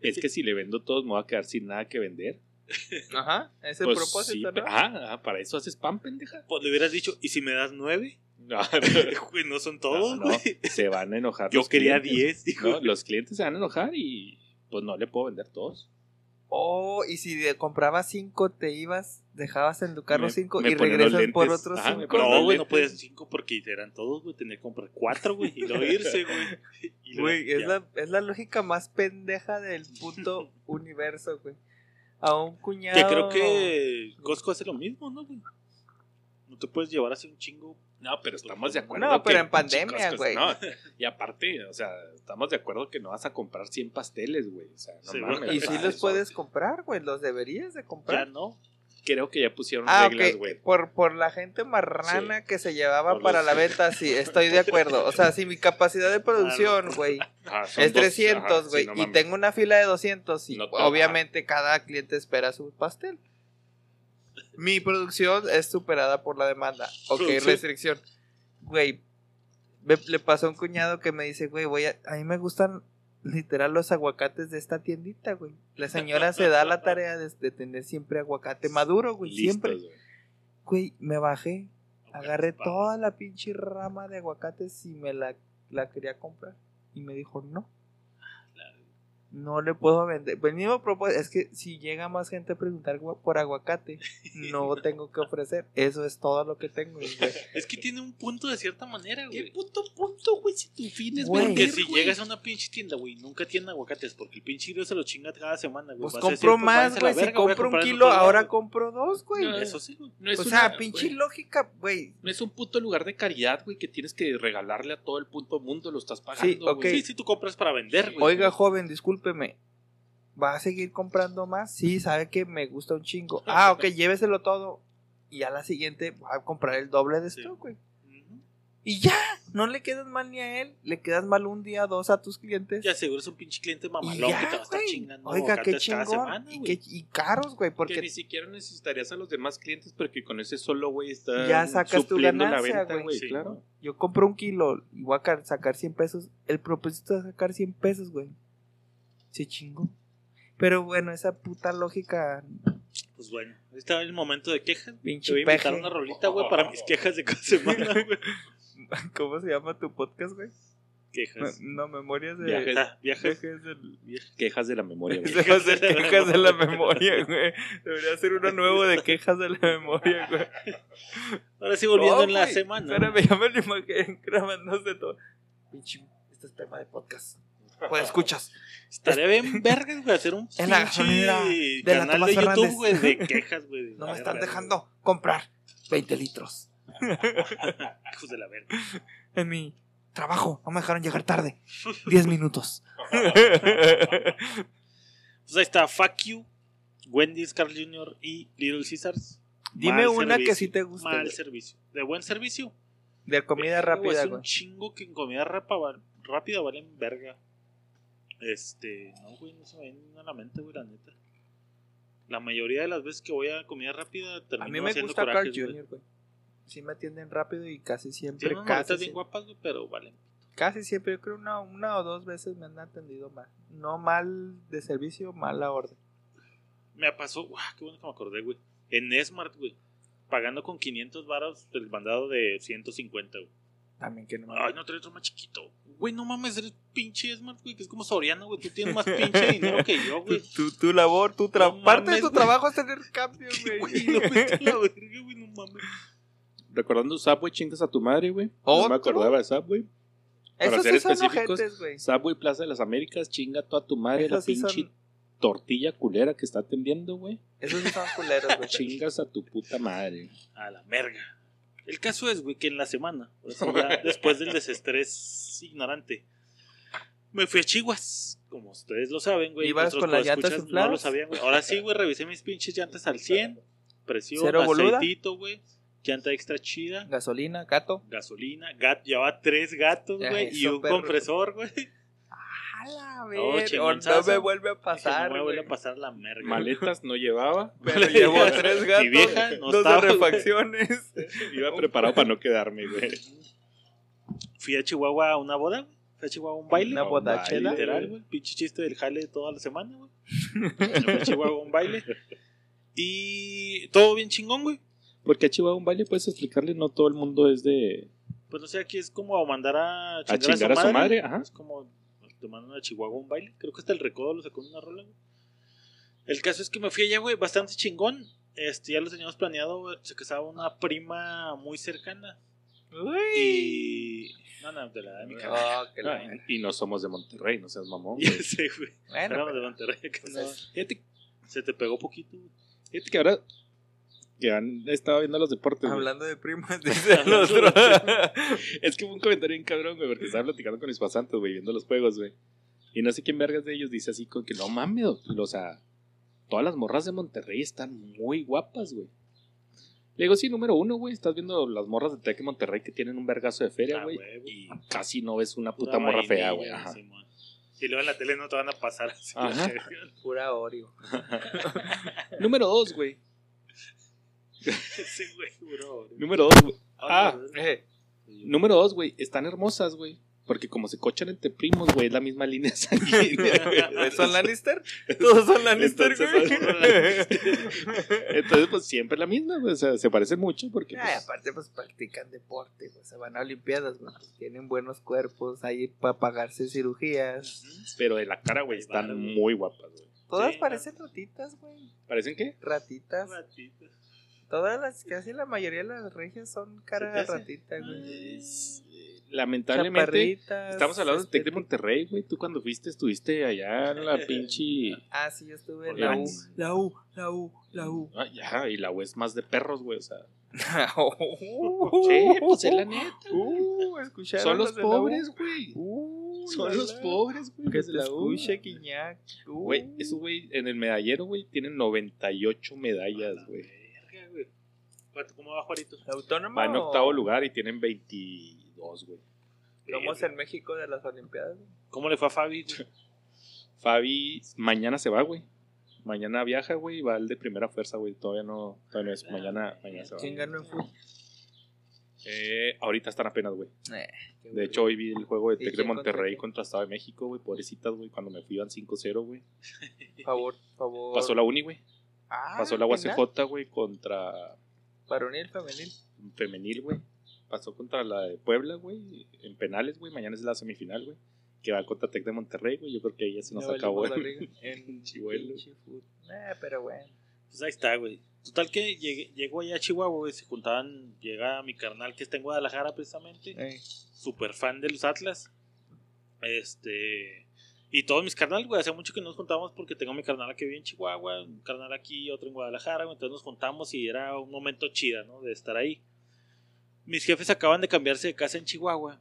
S2: es que si le vendo todos me voy a quedar sin nada que vender.
S3: Ajá. Ese
S2: Pues
S3: propósito,
S2: sí,
S3: ¿no?
S2: ajá, ajá, para eso haces pan, pendeja.
S1: Pues le hubieras dicho, ¿y si me das nueve?
S2: No,
S1: Güey, no son todos,
S2: no, no, se van a enojar.
S1: Yo
S2: los
S1: quería
S2: clientes.
S1: diez, dijo.
S2: No, los clientes se van a enojar y pues no le puedo vender todos.
S3: Oh, y si comprabas 5 te ibas, dejabas en tu carro
S2: Me-
S3: 5
S2: me
S3: y regresas por otros
S2: Ajá, me
S3: 5.
S2: ponen
S1: No, güey, no podías cinco porque eran todos, güey. Tenía que comprar cuatro, güey, y luego irse, güey.
S3: Güey, es la, es la lógica más pendeja del puto universo, güey. A un cuñado.
S1: Que creo que Costco hace lo mismo, ¿no, güey? No te puedes llevar así un chingo.
S2: No, pero estamos de acuerdo.
S3: No, pero
S2: que
S3: en pandemia,
S2: chicos,
S3: güey.
S2: no. Y aparte, o sea, estamos de acuerdo que no vas a comprar 100 pasteles, güey. O sea, no
S1: Sí,
S2: mames.
S3: Y si los puedes comprar, güey. Los deberías de
S1: Ya
S3: comprar.
S1: no.
S2: Creo que ya pusieron
S3: Ah,
S2: reglas, güey.
S3: Por, por la gente marrana que se llevaba
S2: Por
S3: para
S2: los-
S3: la venta, sí, estoy de acuerdo. O sea, si mi capacidad de producción, güey,
S2: Ajá, son
S3: es
S2: dos-
S3: 300,
S2: ajá, sí,
S3: güey,
S2: no
S3: y tengo una fila de 200, y
S2: No
S3: obviamente cada cliente espera su pastel. Mi producción es superada por la demanda. Ok, restricción. Güey, le pasó a un cuñado que me dice, güey, voy a, a mí me gustan literal los aguacates de esta tiendita, güey. La señora se da la tarea de, de tener siempre aguacate maduro, güey, siempre.
S2: güey.
S3: Güey, me bajé, agarré toda la pinche rama de aguacates y me la, la quería comprar. Y me dijo, no. No le puedo vender. Venimos propósito, es que si llega más gente a preguntar por aguacate, no tengo que ofrecer. Eso es todo lo que tengo. güey.
S1: Es que tiene un punto de cierta manera,
S2: ¿Qué
S1: güey.
S2: puto punto, güey? Si tu fin es
S3: Güey.
S1: Porque
S2: vender,
S1: si
S2: güey.
S1: llegas a una pinche tienda, güey, nunca tienen aguacates porque el pinche grillo se lo chinga cada semana, güey.
S3: Pues
S1: Vas a decir,
S3: compro
S1: pues,
S3: más, güey. Si
S1: verga,
S3: compro un kilo, ahora
S1: güey.
S3: compro dos, güey.
S2: No,
S1: Eso sí, güey.
S2: No es
S3: o
S2: una-
S3: sea, pinche lógica, güey.
S2: No es un puto lugar de caridad, güey, que tienes que regalarle a todo el puto mundo, lo estás pagando.
S3: Sí,
S2: güey.
S1: Sí, sí, tú compras para vender, güey.
S3: Oiga, joven, discúlpeme. ¿Va a seguir comprando más? Sí, sabe que me gusta un chingo. Ah, ok, lléveselo todo. Y a la siguiente va a comprar el doble de
S1: Sí.
S3: stock, güey. Y ya, no le quedas mal ni a él, le quedas mal un día, dos a tus clientes.
S1: Ya seguro es un pinche cliente mamalón
S3: ya,
S1: que te va a estar
S3: güey.
S1: chingando.
S3: Oiga, qué chingón.
S1: semana,
S3: y, qué- y caros, güey,
S2: Que
S3: porque
S2: ni siquiera necesitarías a los demás clientes porque con ese solo, güey, está
S3: Ya sacas tu ganancia,
S2: venta,
S3: güey.
S1: Sí,
S2: claro.
S3: yo compro un kilo y voy a ca- sacar 100 pesos. El propósito es sacar 100 pesos, güey. Se chingó. Pero bueno, esa puta lógica,
S1: Pues bueno, está el momento de quejas. Te
S3: pinche
S1: voy a invitar
S3: peje.
S1: una rolita, güey, para mis quejas de cada semana, güey.
S3: ¿Cómo se llama tu podcast, güey?
S1: Quejas.
S3: No, memorias de...
S2: Viajes.
S1: Ah, viajes.
S3: Del...
S2: Quejas de la memoria, güey.
S3: Quejas de, quejas de la memoria, güey. Debería ser uno nuevo de quejas de la memoria, güey.
S1: Ahora sí, volviendo
S3: No,
S1: en la semana.
S3: Espérame, ya me lo imaginé grabándose todo. Pinche, este es tema de podcast. Pues escuchas.
S1: Estaría bien vergas, güey, hacer un
S3: En la gasolinera de la
S1: canal
S3: Tomás
S1: de YouTube,
S3: Fernández.
S1: güey, de quejas, güey.
S3: No me están dejando comprar 20 litros
S1: Hijos de la verga.
S3: en mi trabajo. No me dejaron llegar tarde. 10 minutos.
S1: Pues ahí está, Fuck You, Wendy's, Carl Jr. y Little Caesars.
S3: Dime
S1: Mal
S3: una que
S1: servicio,
S3: sí te guste.
S1: Mal
S3: güey.
S1: servicio. De buen servicio.
S3: De comida
S1: Verga,
S3: rápida,
S1: Es un
S3: güey.
S1: chingo que en comida rapa- val- rápida valen verga. Este, no, güey, no se me viene a la mente, güey, la neta. La mayoría de las veces que voy a comida rápida termino
S3: A mí me
S1: haciendo
S3: gusta Carl
S1: güey.
S3: Jr., güey. Sí me atienden rápido y casi siempre,
S1: unas
S3: casi
S1: maletas bien
S3: siempre.
S1: guapas, güey, pero valen.
S3: Casi siempre, yo creo una, una o dos veces me han atendido mal. No mal de servicio, mal la orden.
S1: Me pasó, guau, qué bueno que me acordé, güey. En Smart, güey. Pagando con 500 varos el mandado de 150, güey.
S3: También que no me
S1: Ay, no traes otro más chiquito. Güey, no mames, eres pinche Smart, güey, que es como Soriano, güey. Tú tienes más pinche dinero que yo, güey.
S3: Tu, tu labor, tu tra-
S1: No
S3: parte de tu
S1: güey.
S3: trabajo es tener cambio,
S1: Güey,
S3: güey.
S1: a la verga, güey, no mames.
S2: Recordando Subway, chingas a tu madre, güey. No
S3: ¿Otro?
S2: me acordaba de Subway. Para
S3: Esos
S2: ser
S3: sí son
S2: específicos,
S3: güey.
S2: Subway Plaza de las Américas, chinga toda tu madre, la
S3: sí
S2: pinche
S3: son-
S2: tortilla culera que está atendiendo, güey.
S3: Esos sí son culeros, güey.
S2: Chingas a tu puta madre.
S1: A la merga. El caso es, güey, que en la semana, o sea, ya después del desestrés ignorante, me fui a Chihuas. Como ustedes lo saben, güey.
S3: ¿Ibas con las llantas?
S1: No lo sabían, güey. Ahora sí, güey, revisé mis pinches llantas al 100. Presión,
S3: ¿Cero boluda?
S1: aceitito, güey. Llanta extra chida.
S3: Gasolina, gato.
S1: Gasolina. Gat, llevaba tres gatos, güey. y un
S3: perro.
S1: compresor, güey.
S3: A la no me vuelve a pasar,
S1: No me vuelve a pasar la merga.
S2: Maletas no llevaba.
S3: Pero llevo tres gatos,
S1: Mi vieja no
S3: dos
S1: estaba,
S3: refacciones.
S2: Iba preparado para no quedarme, güey.
S1: Fui a Chihuahua a una boda, güey. Fui a Chihuahua a un baile.
S3: Una bodachela.
S1: Literal, güey. Pinche chiste del jale toda la semana, güey. Fui a Chihuahua a un baile. Y todo bien chingón, güey.
S2: Porque a Chihuahua un baile puedes explicarle, no todo el mundo es de.
S1: Pues no sé, aquí es como mandar a chingar,
S2: chingar a su madre, ajá.
S1: Es como te mandan a Chihuahua un baile. Creo que hasta el recodo lo sacó en una rola, güey. El caso es que me fui allá, güey, bastante chingón. Este, ya lo teníamos planeado, güey. Se casaba una prima muy cercana. Y. No, no, de la de mi
S3: la-
S2: Ah, y no somos de Monterrey, no seas mamón.
S1: Ya
S2: güey.
S1: sé, güey.
S3: Bueno,
S1: Éramos de Monterrey. que
S3: pues
S1: no-
S2: Fíjate,
S1: Se te pegó poquito, güey.
S2: fíjate que ahora que han estado viendo los deportes. güey.
S3: hablando de primas, dice el otro.
S2: Es que fue un comentario bien cabrón, güey, porque estaba platicando con mis pasantes, güey, viendo los juegos, güey. Y no sé quién vergas de ellos dice así con que no mames, o sea, todas las morras de Monterrey están muy guapas, güey. Le digo, sí, número uno, güey, estás viendo las morras de Tec Monterrey que tienen un vergazo de feria,
S1: Ah,
S2: güey. y casi no ves una
S1: Pura
S2: puta morra fea, güey. Ajá.
S1: Simón. Y luego en la tele no te van a pasar así.
S2: Ajá.
S3: Pura Oreo.
S2: Número dos, güey.
S1: Ese güey, bro.
S2: Número dos, güey. Ah,
S3: Eh,
S2: número dos, güey. Están hermosas, güey. Porque como se cochan entre primos, güey, es la misma línea sanguínea, güey.
S3: ¿Son Lannister? Todos son Lannister,
S2: Entonces,
S3: güey.
S2: Entonces, pues siempre la misma, güey. O sea, se parecen mucho porque.
S3: Ay,
S2: pues,
S3: aparte, pues practican deporte, pues, se van a Olimpiadas, güey. pues, tienen buenos cuerpos ahí para pagarse cirugías.
S2: pero de la cara, güey, están
S1: vale, güey.
S2: muy guapas, güey.
S3: Todas
S1: Sí,
S3: parecen ratitas, güey.
S2: ¿Parecen qué?
S3: Ratitas. Todas las, casi la mayoría de las regias son cara
S1: ¿Se
S3: de ratita, güey.
S2: Lamentablemente. Estamos hablando de Tec de
S3: estéticas.
S2: Monterrey, güey. Tú cuando fuiste, estuviste allá en la pinche.
S3: Ah, sí, yo estuve en la U. La U, la U, la U.
S2: Ah, ya, y la U es más de perros, güey. O sea.
S3: sí,
S2: Sí, pues es la neta.
S3: Uh,
S2: Son los pobres, güey.
S3: Uh,
S2: Son los pobres, güey.
S3: Que
S2: de la
S3: escuche, Quiñac. Uh.
S2: Güey, esos güey en el medallero, güey, tienen 98 medallas, güey.
S1: Verga, güey. ¿Cuánto- ¿Cómo va Juarito?
S3: ¿Autónomo?
S2: Va en
S3: o-
S2: octavo lugar y tienen 22, güey.
S3: Somos en México de las Olimpiadas. güey?
S1: ¿Cómo le fue a Fabi? güey?
S2: Fabi mañana se va, güey. Mañana viaja, güey, y va el de primera fuerza, güey. Todavía no, todavía no es. Mañana, mañana se va.
S3: ¿Quién ganó en fútbol?
S2: Eh, ahorita están apenas, güey.
S3: Eh,
S2: De hecho, hoy vi el juego de
S3: ¿Y
S2: Tec de
S3: contra
S2: Monterrey contra Estado de México, güey. Pobrecitas, güey. Cuando me fui iban 5-0, güey.
S3: Favor, favor.
S2: Pasó la uni, güey.
S3: Ah,
S2: Pasó la. UACJ, güey, contra
S3: Varonil, femenil.
S2: femenil, güey. Pasó contra la de Puebla, güey. En penales, güey. Mañana es la semifinal, güey. Que va contra Tec de Monterrey, güey. Yo creo que ya se nos
S3: Ya
S2: acabó.
S3: En pinche fut- Eh, pero bueno.
S1: Pues ahí está, güey. Total que llegué, llegó allá a Chihuahua, güey. Se juntaban, llega mi carnal que está en Guadalajara precisamente.
S3: Eh,
S1: Super fan de los Atlas. Este. Y todos mis carnal, güey. Hace mucho que nos juntamos porque tengo mi carnal que vive en Chihuahua, un carnal aquí otro en Guadalajara. güey. Entonces nos juntamos y era un momento chida, ¿no? De estar ahí. Mis jefes acaban de cambiarse de casa en Chihuahua.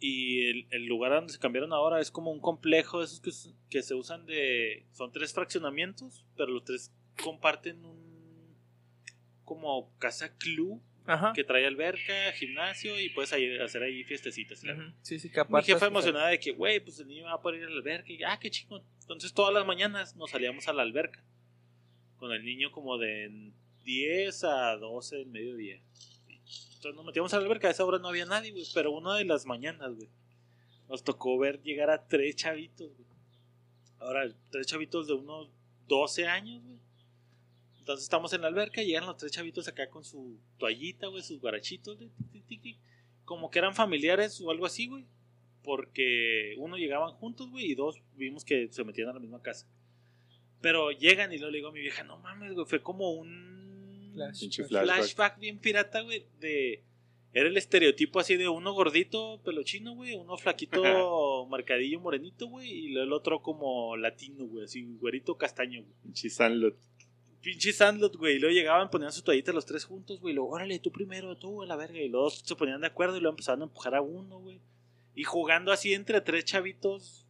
S1: Y el, el lugar donde se cambiaron ahora es como un complejo esos que, que se usan de. Son tres fraccionamientos, pero los tres comparten un. Como casa club
S3: Ajá.
S1: que trae alberca, gimnasio y puedes ahí- hacer ahí fiestecitas.
S3: Sí, sí,
S1: Mi
S3: capaz.
S1: jefa emocionada de que, güey, pues el niño va a poder ir a la alberca. Y, ah, qué chingón. Entonces todas las mañanas nos salíamos a la alberca. Con el niño como de 10 a 12 del mediodía. Entonces nos metíamos a la alberca. A esa hora no había nadie, güey. Pero una de las mañanas, güey. nos tocó ver llegar a tres chavitos, güey. Ahora, tres chavitos de unos 12 años, güey. Entonces estamos en la alberca y llegan los tres chavitos acá con su toallita, güey, sus guarachitos, güey, tic, tic, tic, tic. como que eran familiares o algo así, güey. Porque uno llegaban juntos, güey, y dos vimos que se metían a la misma casa. Pero llegan y luego le digo a mi vieja, no mames, güey, fue como un flashback,
S2: flashback.
S1: bien pirata, güey, de... Era el estereotipo así de uno gordito, pelochino, güey, uno flaquito, marcadillo, morenito, güey, y luego el otro como latino, güey, así, güerito castaño, güey.
S2: Pinche Sandlot.
S1: Pinche Sandlot, güey, y luego llegaban, ponían su toallita los tres juntos, güey, y luego, órale, tú primero, tú, a la verga, y luego se ponían de acuerdo y luego empezaban a empujar a uno, güey. Y jugando así entre tres chavitos,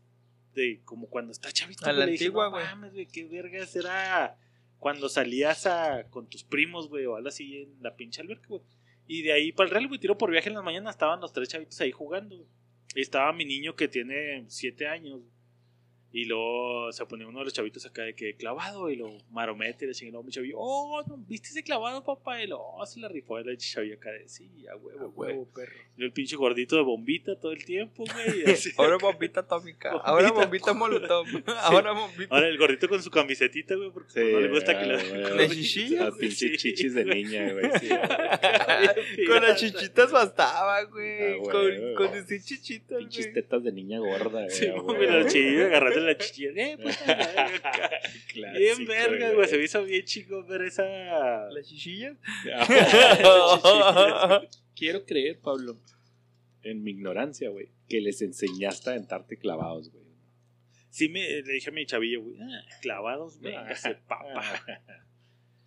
S1: de como cuando está chavito,
S3: A
S1: güey,
S3: la
S1: dije,
S3: antigua,
S1: no
S3: güey.
S1: mames, güey, qué vergas era cuando salías a, con tus primos, güey, o algo así en la pinche alberca, güey. Y de ahí para el real, güey, tiro por viaje en la mañana, estaban los tres chavitos ahí jugando, güey. Y estaba mi niño que tiene siete años, y luego se ponía uno de los chavitos acá de que clavado y lo maromete y le chingó mi chavillo. Oh, ¿no viste ese clavado, papá? Y lo, oh, se la rifó el chavillo acá de sí, a huevo,
S3: A huevo, perro.
S1: Y el pinche gordito de bombita todo el tiempo, güey.
S3: Ahora bombita atómica.
S1: Bombita
S3: Ahora bombita molotov. Ahora bombita.
S1: Ahora el gordito con su camisetita, güey, porque
S2: Sí,
S1: no le gusta que
S2: ah,
S1: le.
S2: güey.
S3: ¿De chichillas?
S2: Las pinches chichis de niña, güey. Sí.
S3: Con las chichitas bastaba, güey.
S2: Ah,
S3: con,
S2: güey.
S3: con decir chichitas,
S2: Pinches tetas de niña gorda, güey.
S1: Sí, güey, la chilla, agarrando la chilla. Eh, pues, la.
S2: Clásico,
S1: Bien verga, güey. Se me hizo bien chico ver esa.
S3: ¿Las chichillas?
S2: Quiero creer, Pablo, en mi ignorancia, güey, que les enseñaste a aventarte clavados, güey.
S1: Sí, me, le dije a mi chavillo, güey, ah, clavados, véngase, papá.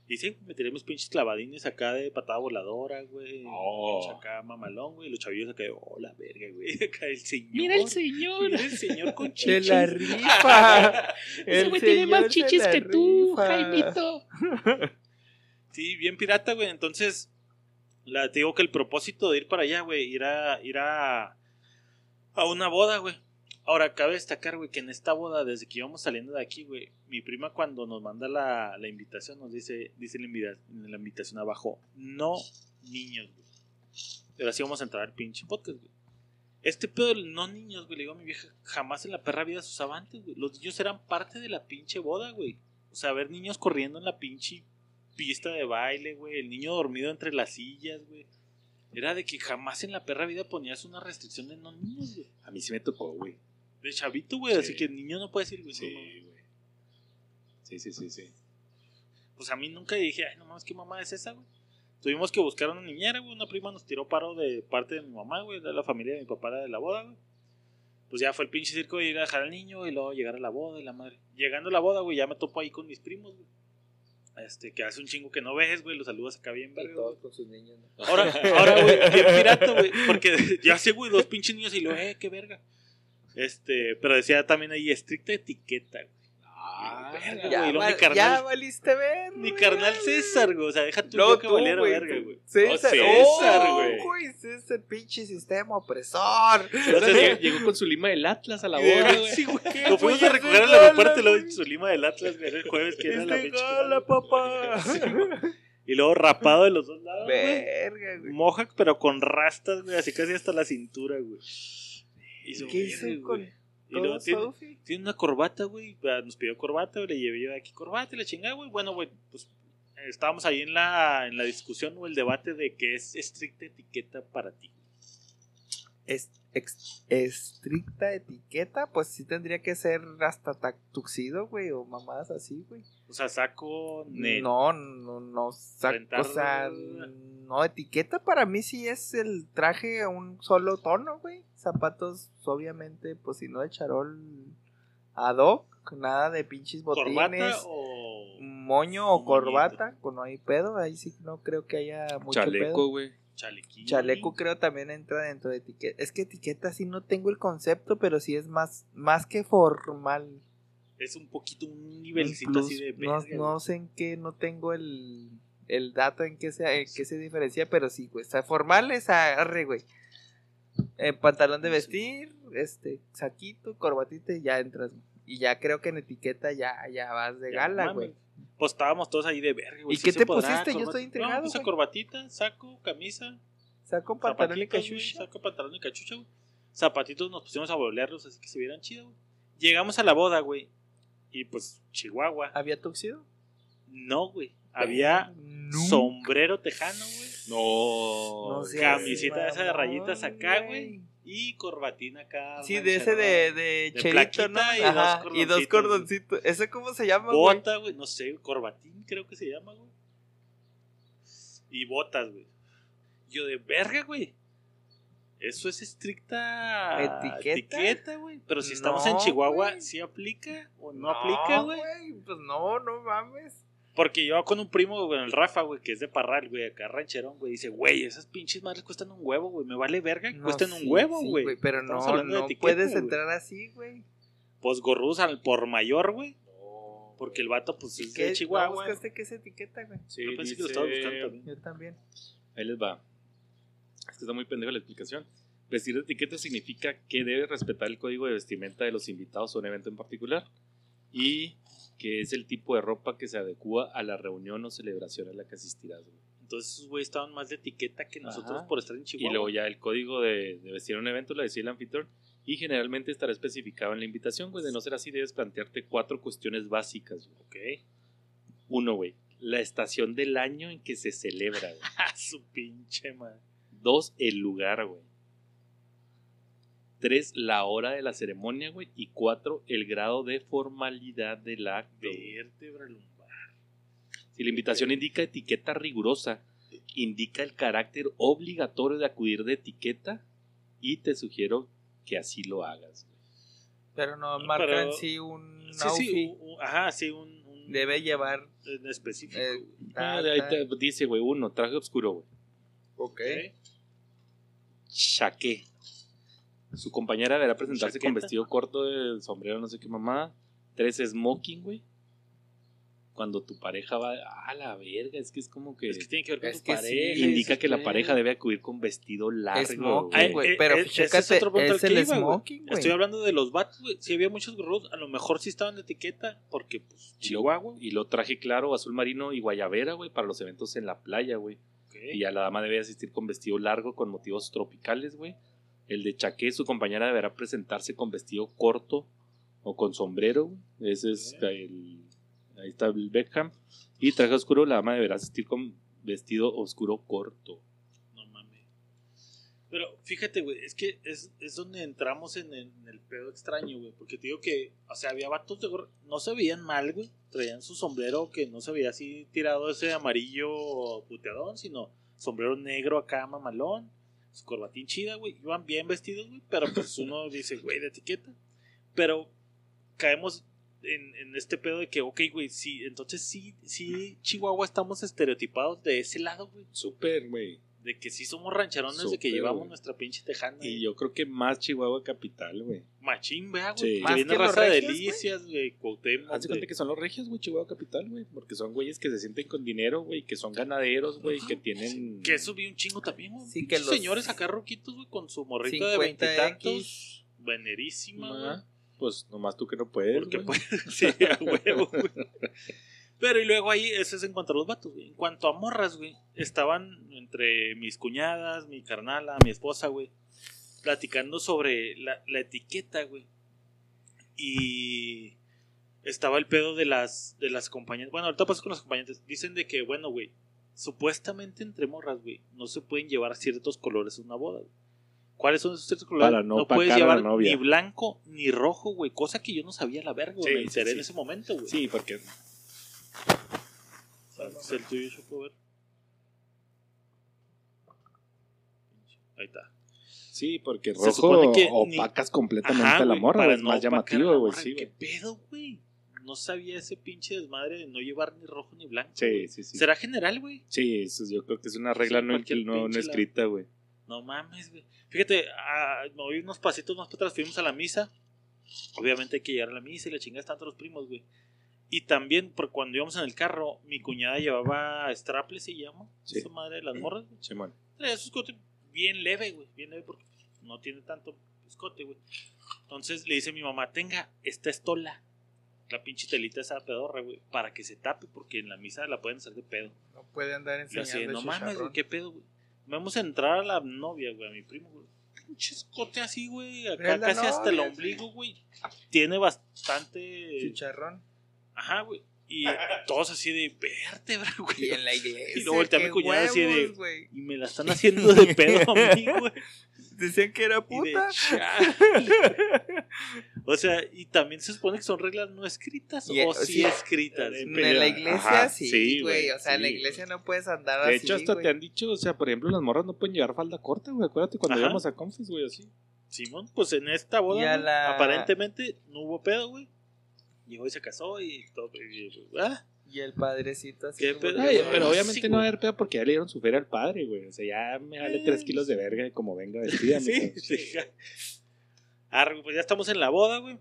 S1: Y sí, me tiré mis pinches clavadines acá de patada voladora, güey.
S2: Oh.
S1: Acá mamalón, güey. y Los chavillos acá de, oh, la verga, güey. Acá el señor.
S5: Mira el señor.
S1: Mira el señor con
S3: Se
S1: chichis.
S3: la rifa.
S5: Ese güey tiene más
S3: se
S5: chichis que tú,
S3: rifa.
S5: Jaimito.
S1: Sí, bien pirata, güey. Entonces, la, te digo que el propósito de ir para allá, güey, ir a, ir a, a una boda, güey. Ahora, cabe destacar, güey, que en esta boda, desde que íbamos saliendo de aquí, güey, mi prima cuando nos manda la, la invitación, nos dice, dice la, la invitación abajo, no niños, güey. Pero así vamos a entrar al pinche podcast, güey. Este pedo del no niños, güey, le digo a mi vieja, jamás en la perra vida se usaba antes, güey. Los niños eran parte de la pinche boda, güey. O sea, ver niños corriendo en la pinche pista de baile, güey. El niño dormido entre las sillas, güey. Era de que jamás en la perra vida ponías una restricción de no niños, güey.
S2: A mí sí me tocó, güey.
S1: De chavito, güey.
S2: Sí.
S1: Así que el niño no puede decir, güey.
S2: Sí, güey. Sí, sí, sí, sí.
S1: Pues a mí nunca dije, ay, no mames, ¿qué mamá es esa, güey? Tuvimos que buscar una niñera, güey. Una prima nos tiró paro de parte de mi mamá, güey. De la familia de mi papá de la boda, güey. Pues ya fue el pinche circo de ir a dejar al niño y luego llegar a la boda y la madre. Llegando a la boda, güey, ya me topo ahí con mis primos, güey. Este, que hace un chingo que no ves, güey. Los saludas acá bien, verga,
S3: todos
S1: güey.
S3: con sus niños. ¿no?
S1: Ahora, ahora, güey, bien pirata, güey. Porque ya sé, güey, dos pinches niños y lo, eh, qué verga. Este, pero decía también ahí estricta etiqueta, güey.
S2: Ah,
S1: verga,
S3: Ya,
S1: güey, lo- mi carnal-
S3: ya valiste ver.
S1: Mi carnal César, güey. O sea, deja tú
S3: No,
S1: que valiera verga, güey.
S3: César,
S2: No,
S3: oh,
S2: César,
S3: güey.
S2: güey.
S3: César, pinche sistema opresor.
S2: Entonces llegó- con su lima del Atlas a la boda, güey.
S1: Sí, güey.
S3: ¿Qué,
S1: Lo fuimos a recoger al aeropuerto y luego su lima del Atlas, güey. El jueves que era
S3: Es
S1: la
S3: de
S1: pinche
S3: gala, papá.
S1: Y luego rapado de los dos lados.
S3: Verga, güey.
S1: Mohawk, pero con rastas, güey. Así casi hasta la cintura, güey.
S3: ¿Qué hizo con.
S1: Y luego tiene, una corbata, güey. Nos pidió corbata. Le llevé yo aquí corbata y la chingada, güey. Bueno, güey, pues estábamos ahí en la, en la discusión o el debate de qué es estricta etiqueta para ti.
S3: Es, ex- estricta etiqueta, pues sí tendría que ser hasta ta- tuxido, güey, o mamadas así, güey.
S1: O sea, saco net.
S3: No, no, no, sac-
S1: Rentar-
S3: o sea, no, etiqueta para mí sí es el traje a un solo tono, güey. Zapatos, obviamente, pues si no de charol ad hoc, nada de pinches botines.
S1: ¿Corbata o
S3: Moño o corbata, pues no hay pedo, ahí sí no creo que haya mucho pedo.
S2: Chaleco, güey.
S1: chalequín?
S3: Chaleco creo también entra dentro de etiqueta. Es que etiqueta sí no tengo el concepto, pero sí es más, más que formal.
S1: Es un poquito un nivelcito
S3: Plus,
S1: así de
S3: no, no sé en qué, no tengo el, el dato en qué se, en qué se diferencia, pero sí, güey. O sea, formal es arre, güey. Eh, pantalón de vestir, este, saquito, corbatita y ya entras. Y ya creo que en etiqueta ya, ya vas de
S1: Ya,
S3: gala, güey.
S1: Pues estábamos todos ahí de verga, güey.
S3: ¿Y qué te
S1: podrá,
S3: pusiste? Yo estoy intrigado,
S1: No, puse corbatita, saco, camisa,
S3: Saco pantalón y cachucha.
S1: Saco pantalón y cachucha, güey. zapatitos nos pusimos a bolearlos así que se vieran chido, güey. Llegamos a la boda, güey. Y pues, Chihuahua.
S3: ¿Había tuxido?
S1: No, güey. Había
S3: Nunca.
S1: sombrero tejano, güey.
S2: No.
S3: No
S1: camisita esa de rayitas acá, güey. Y corbatina acá.
S3: Sí, de ese de, de, chelito, ¿no?
S1: y
S3: Ajá,
S1: dos
S3: y dos
S1: cordoncitos.
S3: ¿Ese cómo se llama, güey?
S1: Bota, güey. No sé, corbatín creo que se llama, güey. Y botas, güey. Yo de verga, güey. Eso es estricta
S3: ¿Etiqueta?
S1: etiqueta, güey. Pero si estamos en
S3: No,
S1: Chihuahua,
S3: güey.
S1: ¿sí aplica o no, aplica, güey?
S3: Pues no, no mames.
S1: Porque yo con un primo, güey, el Rafa, güey, que es de Parral, güey, acá rancherón, güey, dice, güey, esas pinches madres cuestan un huevo, güey. Me vale verga que
S3: No,
S1: cuestan un huevo,
S3: sí,
S1: güey.
S3: Pero
S1: Estamos
S3: no, no
S1: etiqueta,
S3: puedes
S1: güey.
S3: entrar así, güey.
S1: Pues gorrus al por mayor, güey. Porque el vato, pues,
S3: ¿Y
S1: es
S3: qué?
S1: de
S3: ¿No
S1: Chihuahua.
S3: buscaste qué es etiqueta, güey?
S2: Sí,
S1: Yo pensé que lo
S2: dice-
S1: estaba buscando también.
S3: Yo también.
S2: Ahí les va. Es que está muy pendejo la explicación. Vestir de etiqueta significa que debe respetar el código de vestimenta de los invitados a un evento en particular y que es el tipo de ropa que se adecua a la reunión o celebración a la que asistirás. güey.
S1: Entonces esos güeyes estaban más de etiqueta que nosotros
S2: Ajá.
S1: por estar en
S2: Y
S1: Chihuahua.
S2: luego ya el código de, de vestir un evento lo decía el anfitrión y generalmente estará especificado en la invitación, güey. De no ser así, debes plantearte cuatro cuestiones básicas. güey.
S1: Ok.
S2: Uno, güey, la estación del año en que se celebra. güey.
S1: Su pinche madre.
S2: Dos, el lugar, güey. Tres, la hora de la ceremonia, güey. Y cuatro, el grado de formalidad del acto.
S1: Vértebra lumbar.
S2: Si la invitación indica etiqueta rigurosa, indica el carácter obligatorio de acudir de etiqueta y te sugiero que así lo hagas. güey.
S3: Pero no
S1: Pero-
S3: marca en sí un
S1: Sí,
S3: outfit.
S1: sí, un- un- ajá, sí, un, un-
S3: Debe llevar.
S1: en específico.
S3: eh.
S2: Ah,
S3: ta-
S2: ahí te dice, güey, uno, traje oscuro, güey.
S3: Ok.
S2: Chaqué. Su compañera deberá presentarse con vestido corto de sombrero, no sé qué mamá. Tres, smoking, güey. Cuando tu pareja va a la verga, es que es como que,
S1: Es que tiene que ver con
S3: Es
S1: tu
S3: que sí,
S1: pareja.
S2: indica que la pareja debe acudir con vestido largo.
S3: Smoking, güey.
S1: eh,
S3: Pero
S1: eh, es otro
S3: es
S1: que
S3: el
S1: iba,
S3: smoking, güey.
S1: Estoy hablando de los vatos, güey. Si había muchos gorros, a lo mejor sí estaban de etiqueta, porque, pues,
S2: Y lo-
S1: Chihuahua.
S2: Y lo traje claro, azul marino y guayabera, güey, para los eventos en la playa, güey. Y ya la dama debe asistir con vestido largo con motivos tropicales, güey. El de chaqué, su compañera deberá presentarse con vestido corto o con sombrero. Ese es el... Ahí está el Beckham. Y traje oscuro, la dama deberá asistir con vestido oscuro corto.
S1: No mames. Pero fíjate, güey, es que es, es donde entramos en, el- en el pedo extraño, güey. Porque te digo que, o sea, había vatos de no se veían mal, güey. Traían su sombrero que no se veía así tirado ese amarillo puteadón, sino sombrero negro acá mamalón, su corbatín chida, güey. Iban bien vestidos, güey. Pero pues uno dice, güey, de etiqueta. Pero caemos en, en este pedo de que, ok, güey, sí, entonces sí, sí, Chihuahua estamos estereotipados de ese lado, güey.
S2: Súper, güey.
S1: De que sí somos rancherones, de que
S2: Súper,
S1: llevamos nuestra pinche tejana.
S2: Y yo creo que más Chihuahua capital, güey.
S1: Machín, vea, güey. Sí.
S3: Más que
S1: raza de delicias, güey. Cuauhtémoc,
S2: Haz de
S1: güey.
S2: cuenta que son los regios, güey, Chihuahua capital, güey. Porque son güeyes que se sienten con dinero, güey. Que son ganaderos, güey. Que tienen...
S1: Que eso vi un chingo también, güey.
S3: Sí, que los-
S1: señores acá roquitos, güey, con su morrito de
S3: 50X.
S1: veintitantos. Venerísima, güey.
S2: Pues nomás tú que no puedes,
S1: Porque pues, sí, a huevo, güey. Pero y luego ahí, eso es en cuanto a los vatos, güey. En cuanto a morras, güey, estaban entre mis cuñadas, mi carnala, mi esposa, güey, platicando sobre la, la etiqueta, güey. Y estaba el pedo de las, de las compañías. Bueno, ahorita paso con las compañeras. Dicen de que, bueno, güey, supuestamente entre morras, güey, no se pueden llevar ciertos colores a una boda, güey. ¿Cuáles son esos ciertos colores?
S2: Para no
S1: puedes llevar ni blanco ni rojo, güey. Cosa que yo no sabía la verga.
S2: Sí,
S1: Me
S2: sí,
S1: enteré
S2: sí.
S1: en ese momento, güey.
S2: Sí, porque
S1: ¿Es el tuyo? A ver. Ahí está.
S2: Sí, porque
S1: Se
S2: rojo
S1: supone que ni-
S2: opacas completamente
S1: Ajá,
S2: a la
S1: güey,
S2: morra,
S1: para
S2: es
S1: no
S2: más
S1: opacar a la
S2: llamativo, güey,
S1: morra.
S2: sí,
S1: ¿Qué
S2: güey.
S1: pedo, güey? No sabía ese pinche desmadre de no llevar ni rojo ni blanco.
S2: Sí, sí, sí.
S1: ¿Será general, güey?
S2: Sí, eso yo creo que es una regla
S1: Sí,
S2: no,
S1: cualquier
S2: no, no
S1: pinche
S2: escrita, güey.
S1: No mames, güey. Fíjate, ah, me voy unos pasitos más para atrás, fuimos a la misa. Obviamente hay que llegar a la misa y la chingada están todos los primos, güey. Y también, por cuando íbamos en el carro, mi cuñada llevaba straple, se llama.
S2: Sí.
S1: Esa madre de las morras, güey.
S2: Simón.
S1: Traía su escote bien leve, güey. Bien leve porque no tiene tanto escote, güey. Entonces le dice a mi mamá, tenga esta estola. La pinche telita esa pedorra, güey. Para que se tape porque en la misa la pueden hacer de pedo.
S3: No puede andar
S1: Y así,
S3: enseñando
S1: no mames, güey, qué pedo, güey. Vamos a entrar a la novia, güey, a mi primo, güey. pinche escote así, güey. Acá casi hasta el ombligo, güey. Tiene bastante.
S3: Chicharrón.
S1: Ajá, güey. Y todos así de vértebra,
S3: Y
S1: güey.
S3: en la iglesia.
S1: Y luego voltea a mi cuñada así de-. Y me la están haciendo de pedo a mí, güey.
S3: Decían que era
S1: Y de
S3: puta.
S1: O sea, y también se supone que son reglas no escritas
S3: Y-
S1: o sí,
S3: sí.
S1: escritas.
S2: Eh,
S3: En la iglesia
S2: ajá,
S3: sí, güey. O sea, en la iglesia no puedes andar
S2: De
S3: así.
S2: hecho, hasta te han dicho, o sea, por ejemplo, las morras no pueden llevar falda corta, güey. Acuérdate cuando
S1: Ajá.
S2: íbamos a Confes, güey, así.
S1: Simón, pues en esta boda,
S3: Y la-
S1: aparentemente no hubo pedo, güey. Llegó y se casó y todo. y- ah,
S3: Y el padrecito así. Como
S1: pedo.
S2: Ay, pero
S1: sí,
S2: obviamente no va a haber pedo porque ya le dieron su feria al padre, güey. O sea, ya me vale
S1: Eh,
S2: tres kilos de verga y como venga vestida.
S1: sí, sí. Arre, pues ya estamos en la boda, güey.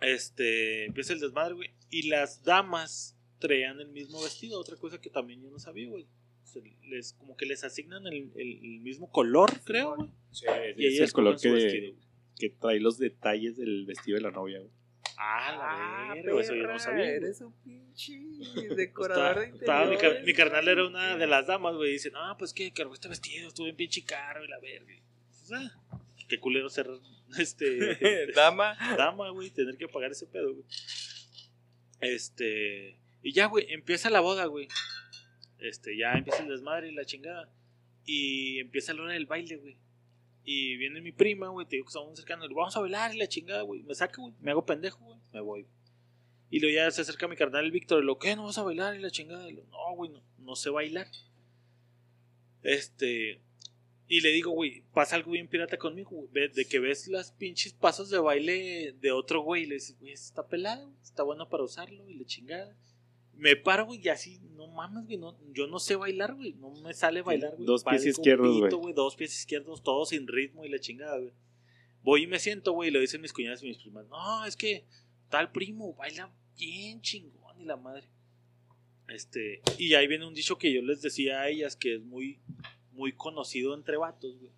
S1: Este, empieza el desmadre, güey. Y las damas traían el mismo vestido, otra cosa que también yo no sabía, güey. Se les, como que les asignan el, el- el mismo color, creo, güey.
S2: Sí,
S1: Y
S2: es el color que,
S1: vestido,
S2: que trae los detalles del vestido de la novia, güey.
S1: Ah,
S3: Ah,
S1: la verga, eso yo no
S3: perra,
S1: sabía.
S3: Eres un pinche decorador de
S1: estaba mi, car-
S3: interiores,
S1: mi carnal era una de las damas, güey. Dice, no, pues que cargó este vestido, estuvo bien pinche caro y la verga. Pues, ah, qué culero ser este
S3: Dama.
S1: dama, güey, tener que pagar ese pedo, güey. Este, y ya, güey, empieza la boda, güey. Este, ya empieza el desmadre y la chingada. Y empieza la hora del baile, güey. Y viene mi prima, güey, te digo que estamos cercanos. Vamos a bailar y la chingada, güey. Me saca, güey. Me hago pendejo, güey. Me voy. Y luego ya se acerca mi carnal, el Víctor. Y lo, ¿qué? ¿No vas a bailar? Y la chingada. No, güey, no, sé bailar. Este. Y le digo, güey, pasa algo bien pirata conmigo, De que ves las pinches pasos de baile de otro güey. Y le dices, güey, está pelado, está bueno para usarlo. Y le chingada. Me paro, güey, y así, no mames, güey, no, yo no sé bailar, güey, no me sale bailar, güey.
S2: Dos pies izquierdos, güey.
S1: Dos pies izquierdos, todos sin ritmo y la chingada, güey. Voy y me siento, güey, y lo dicen mis cuñadas y mis primas. No, es que tal primo baila bien chingón y la madre. Este, y ahí viene un dicho que yo les decía a ellas que es muy, muy conocido entre vatos, güey.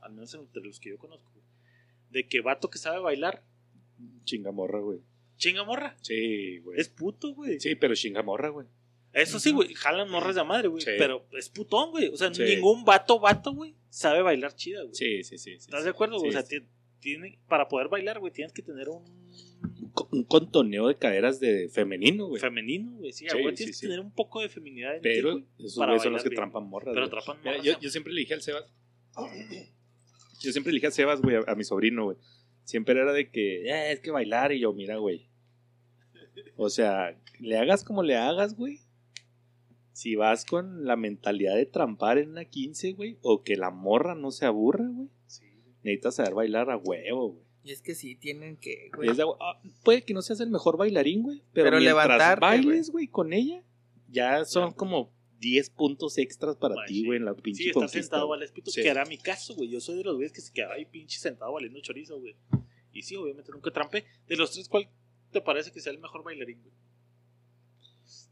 S1: Al menos entre los que yo conozco, güey. De que vato que sabe bailar,
S2: Chingamorra, güey.
S1: Chinga morra.
S2: Sí, güey.
S1: Es puto, güey.
S2: Sí, pero chingamorra, güey.
S1: Eso sí, güey, jalan morras de madre, güey.
S2: Sí.
S1: Pero es putón, güey. O sea,
S2: Sí.
S1: ningún vato, vato, güey, sabe bailar chida, güey.
S2: Sí, sí, sí.
S1: ¿Estás
S2: sí.
S1: de acuerdo? o sea, tiene, para poder bailar, güey, tienes que tener un
S2: un, co- un contoneo de caderas de femenino, güey.
S1: femenino, güey. Sí, güey, tienes que tener un poco de feminidad en ti,
S2: Pero
S1: güey,
S2: esos güeyes son los que
S1: bien.
S2: trampan morras.
S1: Pero
S2: güey.
S1: atrapan
S2: Mira,
S1: morras.
S2: yo, siempre le dije al Sebas. Yo siempre le dije a Sebas, güey, a, a mi sobrino, güey. Siempre era de que, "Eh, es que bailar. Y yo, mira, güey. O sea, le hagas como le hagas, güey. Si vas con la mentalidad de trampar en una 15, güey, o que la morra no se aburra, güey,
S1: sí,
S2: necesitas saber bailar a huevo, güey.
S3: Y es que sí, tienen que, güey.
S2: es de- ah, puede que no seas el mejor bailarín, güey, pero,
S3: Pero
S2: mientras bailes, güey, con ella, ya son como 10 puntos extras para ti, güey, en la pinche
S1: Sí,
S2: conquista,
S1: sentado vale pito,
S2: Sí.
S1: que era mi caso, güey. Yo soy de los güeyes que se quedaba ahí pinche sentado valiendo chorizo, güey. Y sí, obviamente nunca trampé. De los tres, ¿cuál te parece que sea el mejor bailarín, güey?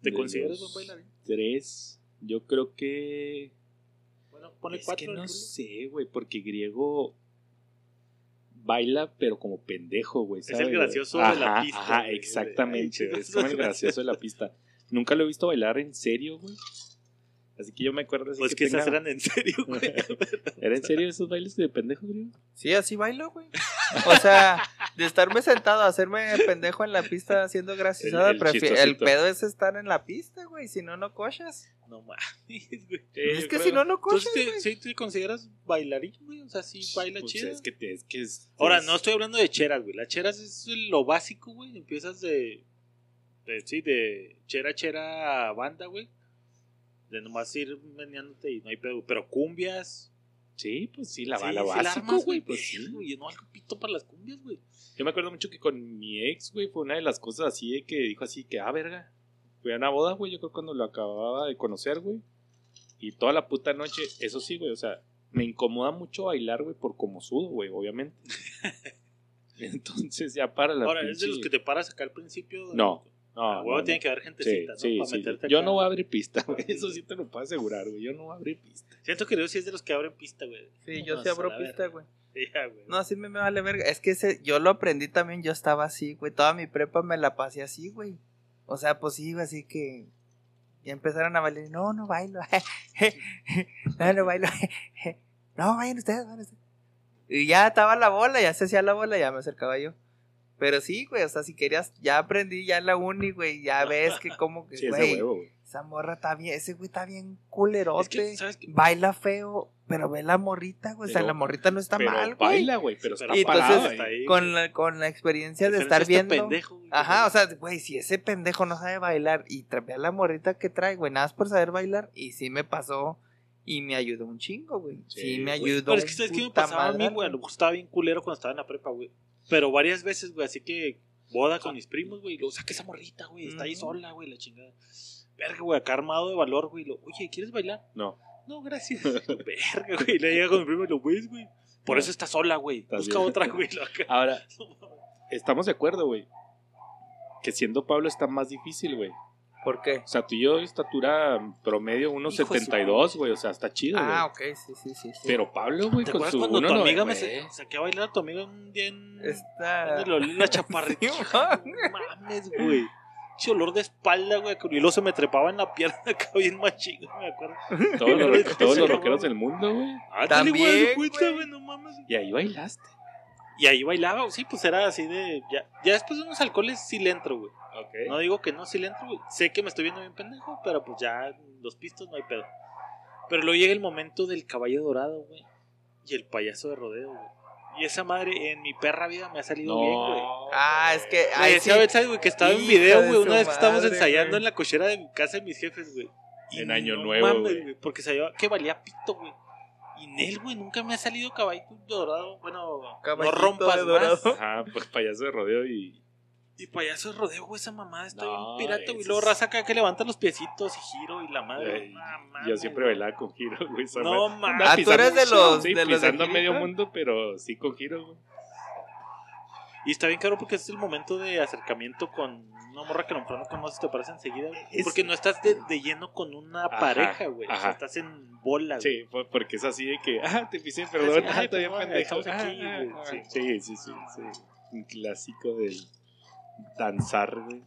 S1: ¿Te
S2: De
S1: consideras buen bailarín?
S2: Tres, yo creo que...
S1: Bueno, ponle
S2: es
S1: cuatro.
S2: que no
S1: rulo.
S2: sé, güey, porque griego baila, pero como pendejo, güey.
S1: Es el gracioso de la pista,
S2: Ajá,
S1: güey.
S2: exactamente. Es como el gracioso de la pista. Nunca lo he visto bailar en serio, güey. Así que yo me acuerdo así
S1: Pues
S2: que
S1: que esas
S2: tenga-
S1: eran en serio, güey.
S2: ¿Era en serio esos bailes de pendejo, griego?
S3: Sí, así bailo, güey. O sea, de estarme sentado a hacerme pendejo en la pista haciendo graciosada,
S2: El- el
S3: pedo es estar en la pista, güey. Si no, no cochas.
S1: No mames, güey.
S3: es que si no, no cochas,
S1: Entonces,
S3: güey.
S1: ¿te, sí te consideras bailarín, güey? O sea, sí baila
S2: Pues
S1: chido.
S2: es que, te- es que es...
S1: Ahora,
S2: es-
S1: no estoy hablando de cheras, güey. Las cheras es lo básico, güey. Empiezas de, de. Sí, de chera, chera, banda, güey. De nomás ir meneándote y no hay pedo. Pero cumbias.
S2: Sí, pues sí, la bala
S1: sí
S2: básico, güey. Pues sí.
S1: Güey. No algo pito para las cumbias, güey.
S2: Yo me acuerdo mucho que con mi ex, güey, fue una de las cosas así de que dijo así que, ah, verga. Fui a una boda, güey, yo creo cuando lo acababa de conocer, güey. Y toda la puta noche, eso sí, güey, o sea, me incomoda mucho bailar, güey, por como sudo, güey, obviamente. Entonces ya para la
S1: Ahora, ¿es de
S2: pinche-
S1: los que te paras acá al principio?
S2: No, no,
S1: huevo
S2: no.
S1: tiene que haber
S2: Sí,
S1: gentecita, ¿no?
S2: sí,
S1: para
S2: sí.
S1: meterte
S2: Yo
S1: acá.
S2: no voy a abrir pista, güey. Eso sí te lo puedo asegurar, güey. Yo no voy a abrir pista.
S1: Siento que yo sí es de los que abren pista, güey.
S3: Sí, yo sí abro pista, güey. No, así me, me vale verga. Es que ese, yo lo aprendí también, yo estaba así, güey. Toda mi prepa me la pasé así, güey. O sea, pues sí, güey, así que. Ya empezaron a bailar. No, no bailo. no, no bailo. no, vayan ustedes, vayan ustedes. Y ya estaba la bola, ya se hacía la bola, ya me acercaba yo. Pero sí, güey, o sea, si querías, ya aprendí ya en la uni, güey, ya ves que como que,
S2: Sí, ese
S3: güey,
S2: huevo, güey.
S3: esa morra está bien, ese güey está bien culerote.
S1: Es que, ¿sabes qué?
S3: Baila feo, pero ve la morrita, güey, o sea, la morrita no está
S2: Pero
S3: mal, güey.
S2: baila, güey, pero está
S3: Y
S2: parado
S3: entonces,
S2: ahí.
S1: ahí.
S3: Con la, con la experiencia de estar
S1: este
S3: viendo.
S1: pendejo, güey.
S3: Ajá, o sea, güey, si ese pendejo no sabe bailar y trae a la morrita que trae, güey, nada más por saber bailar, y sí me pasó y me ayudó un chingo, güey. Sí,
S2: Sí,
S3: me ayudó.
S1: Pero es que sabes qué me pasaba a mí, güey. Estaba bien culero cuando estaba en la prepa, güey. Pero varias veces, güey, así que boda con mis primos, güey. y Luego saca esa morrita, güey. Está ahí sola, güey, la chingada. Verga, güey, acá armado de valor, güey. Lo, Oye, ¿quieres bailar?
S2: No.
S1: No, gracias. Verga, güey. Le llega con mi primo y lo ves, güey. Por eso está sola, güey. Busca
S2: bien.
S1: otra, güey. lo acá.
S2: Ahora, estamos de acuerdo, güey. Que siendo Pablo está más difícil, güey.
S3: ¿Por qué?
S2: O sea, tú y yo, estatura promedio,
S1: Hijo de su
S2: 1.72, güey. O sea, está chido, güey.
S3: Ah, ok, sí, sí, sí. sí.
S2: Pero Pablo, güey,
S1: ¿Te
S2: con su
S1: cuando tu
S2: 1.90,
S1: amiga me sa- saqué a bailar a tu amiga un día en. El- la chaparrita. Mames, güey. Ese olor de espalda, güey. Y luego se me trepaba en la pierna acá bien machín, me acuerdo.
S2: Todos los, todos los rockeros del mundo, güey.
S1: Ah,
S3: También,
S1: güey, haz de cuenta,
S3: güey.
S1: güey, no mames.
S2: Y ahí bailaste.
S1: Y ahí bailaba, sí, pues era así de. Ya, ya después de unos alcoholes sí le entro, güey.
S2: Ok.
S1: No digo que no, sí le entro, güey. Sé que me estoy viendo bien pendejo, pero pues ya los pistos no hay pedo. Pero luego llega el momento del caballo dorado, güey. Y el payaso de rodeo, güey. Y esa madre en mi perra vida me ha salido bien, güey.
S3: Ah, es que.
S1: Le
S3: Ay,
S1: decía
S3: sí.
S1: a Betsy, güey, que estaba en video,
S3: de
S1: güey, una vez que estábamos ensayando
S3: güey.
S1: en la cochera de mi casa de mis jefes, güey. Y
S2: En Año
S1: no
S2: Nuevo,
S1: mames,
S2: güey.
S1: güey, porque sabía que valía pito, güey. Y en él, güey, nunca me ha salido caballito dorado. Bueno,
S3: Caballito
S1: no rompas
S3: de dorado.
S1: más.
S2: Ajá, pues payaso de rodeo y.
S1: Y payaso de rodeo, güey, esa mamada está
S2: No,
S1: bien pirata, güey. Luego raza acá que levanta los piecitos y giro y la madre.
S2: Yo siempre
S1: güey.
S2: bailaba con giro, güey. esa
S1: No mames.
S3: Ah, tú eres de los-
S2: Sí,
S3: de los de
S2: pisando a medio mundo, pero sí con giro, güey.
S1: Y está bien caro porque es el momento de acercamiento con una morra que a lo mejor no conoces, te parece enseguida. güey.
S2: Es-
S1: Porque no estás de, de lleno con una
S2: Ajá,
S1: pareja, güey. O sea,
S2: ajá.
S1: estás en bola, güey.
S2: Sí, porque es así de que, ah, te pisé, perdón, ah,
S1: perdón,
S2: pendejo.
S1: estamos aquí,
S2: Ah,
S1: güey, sí.
S2: sí, sí, sí, sí. Un clásico del danzar, güey.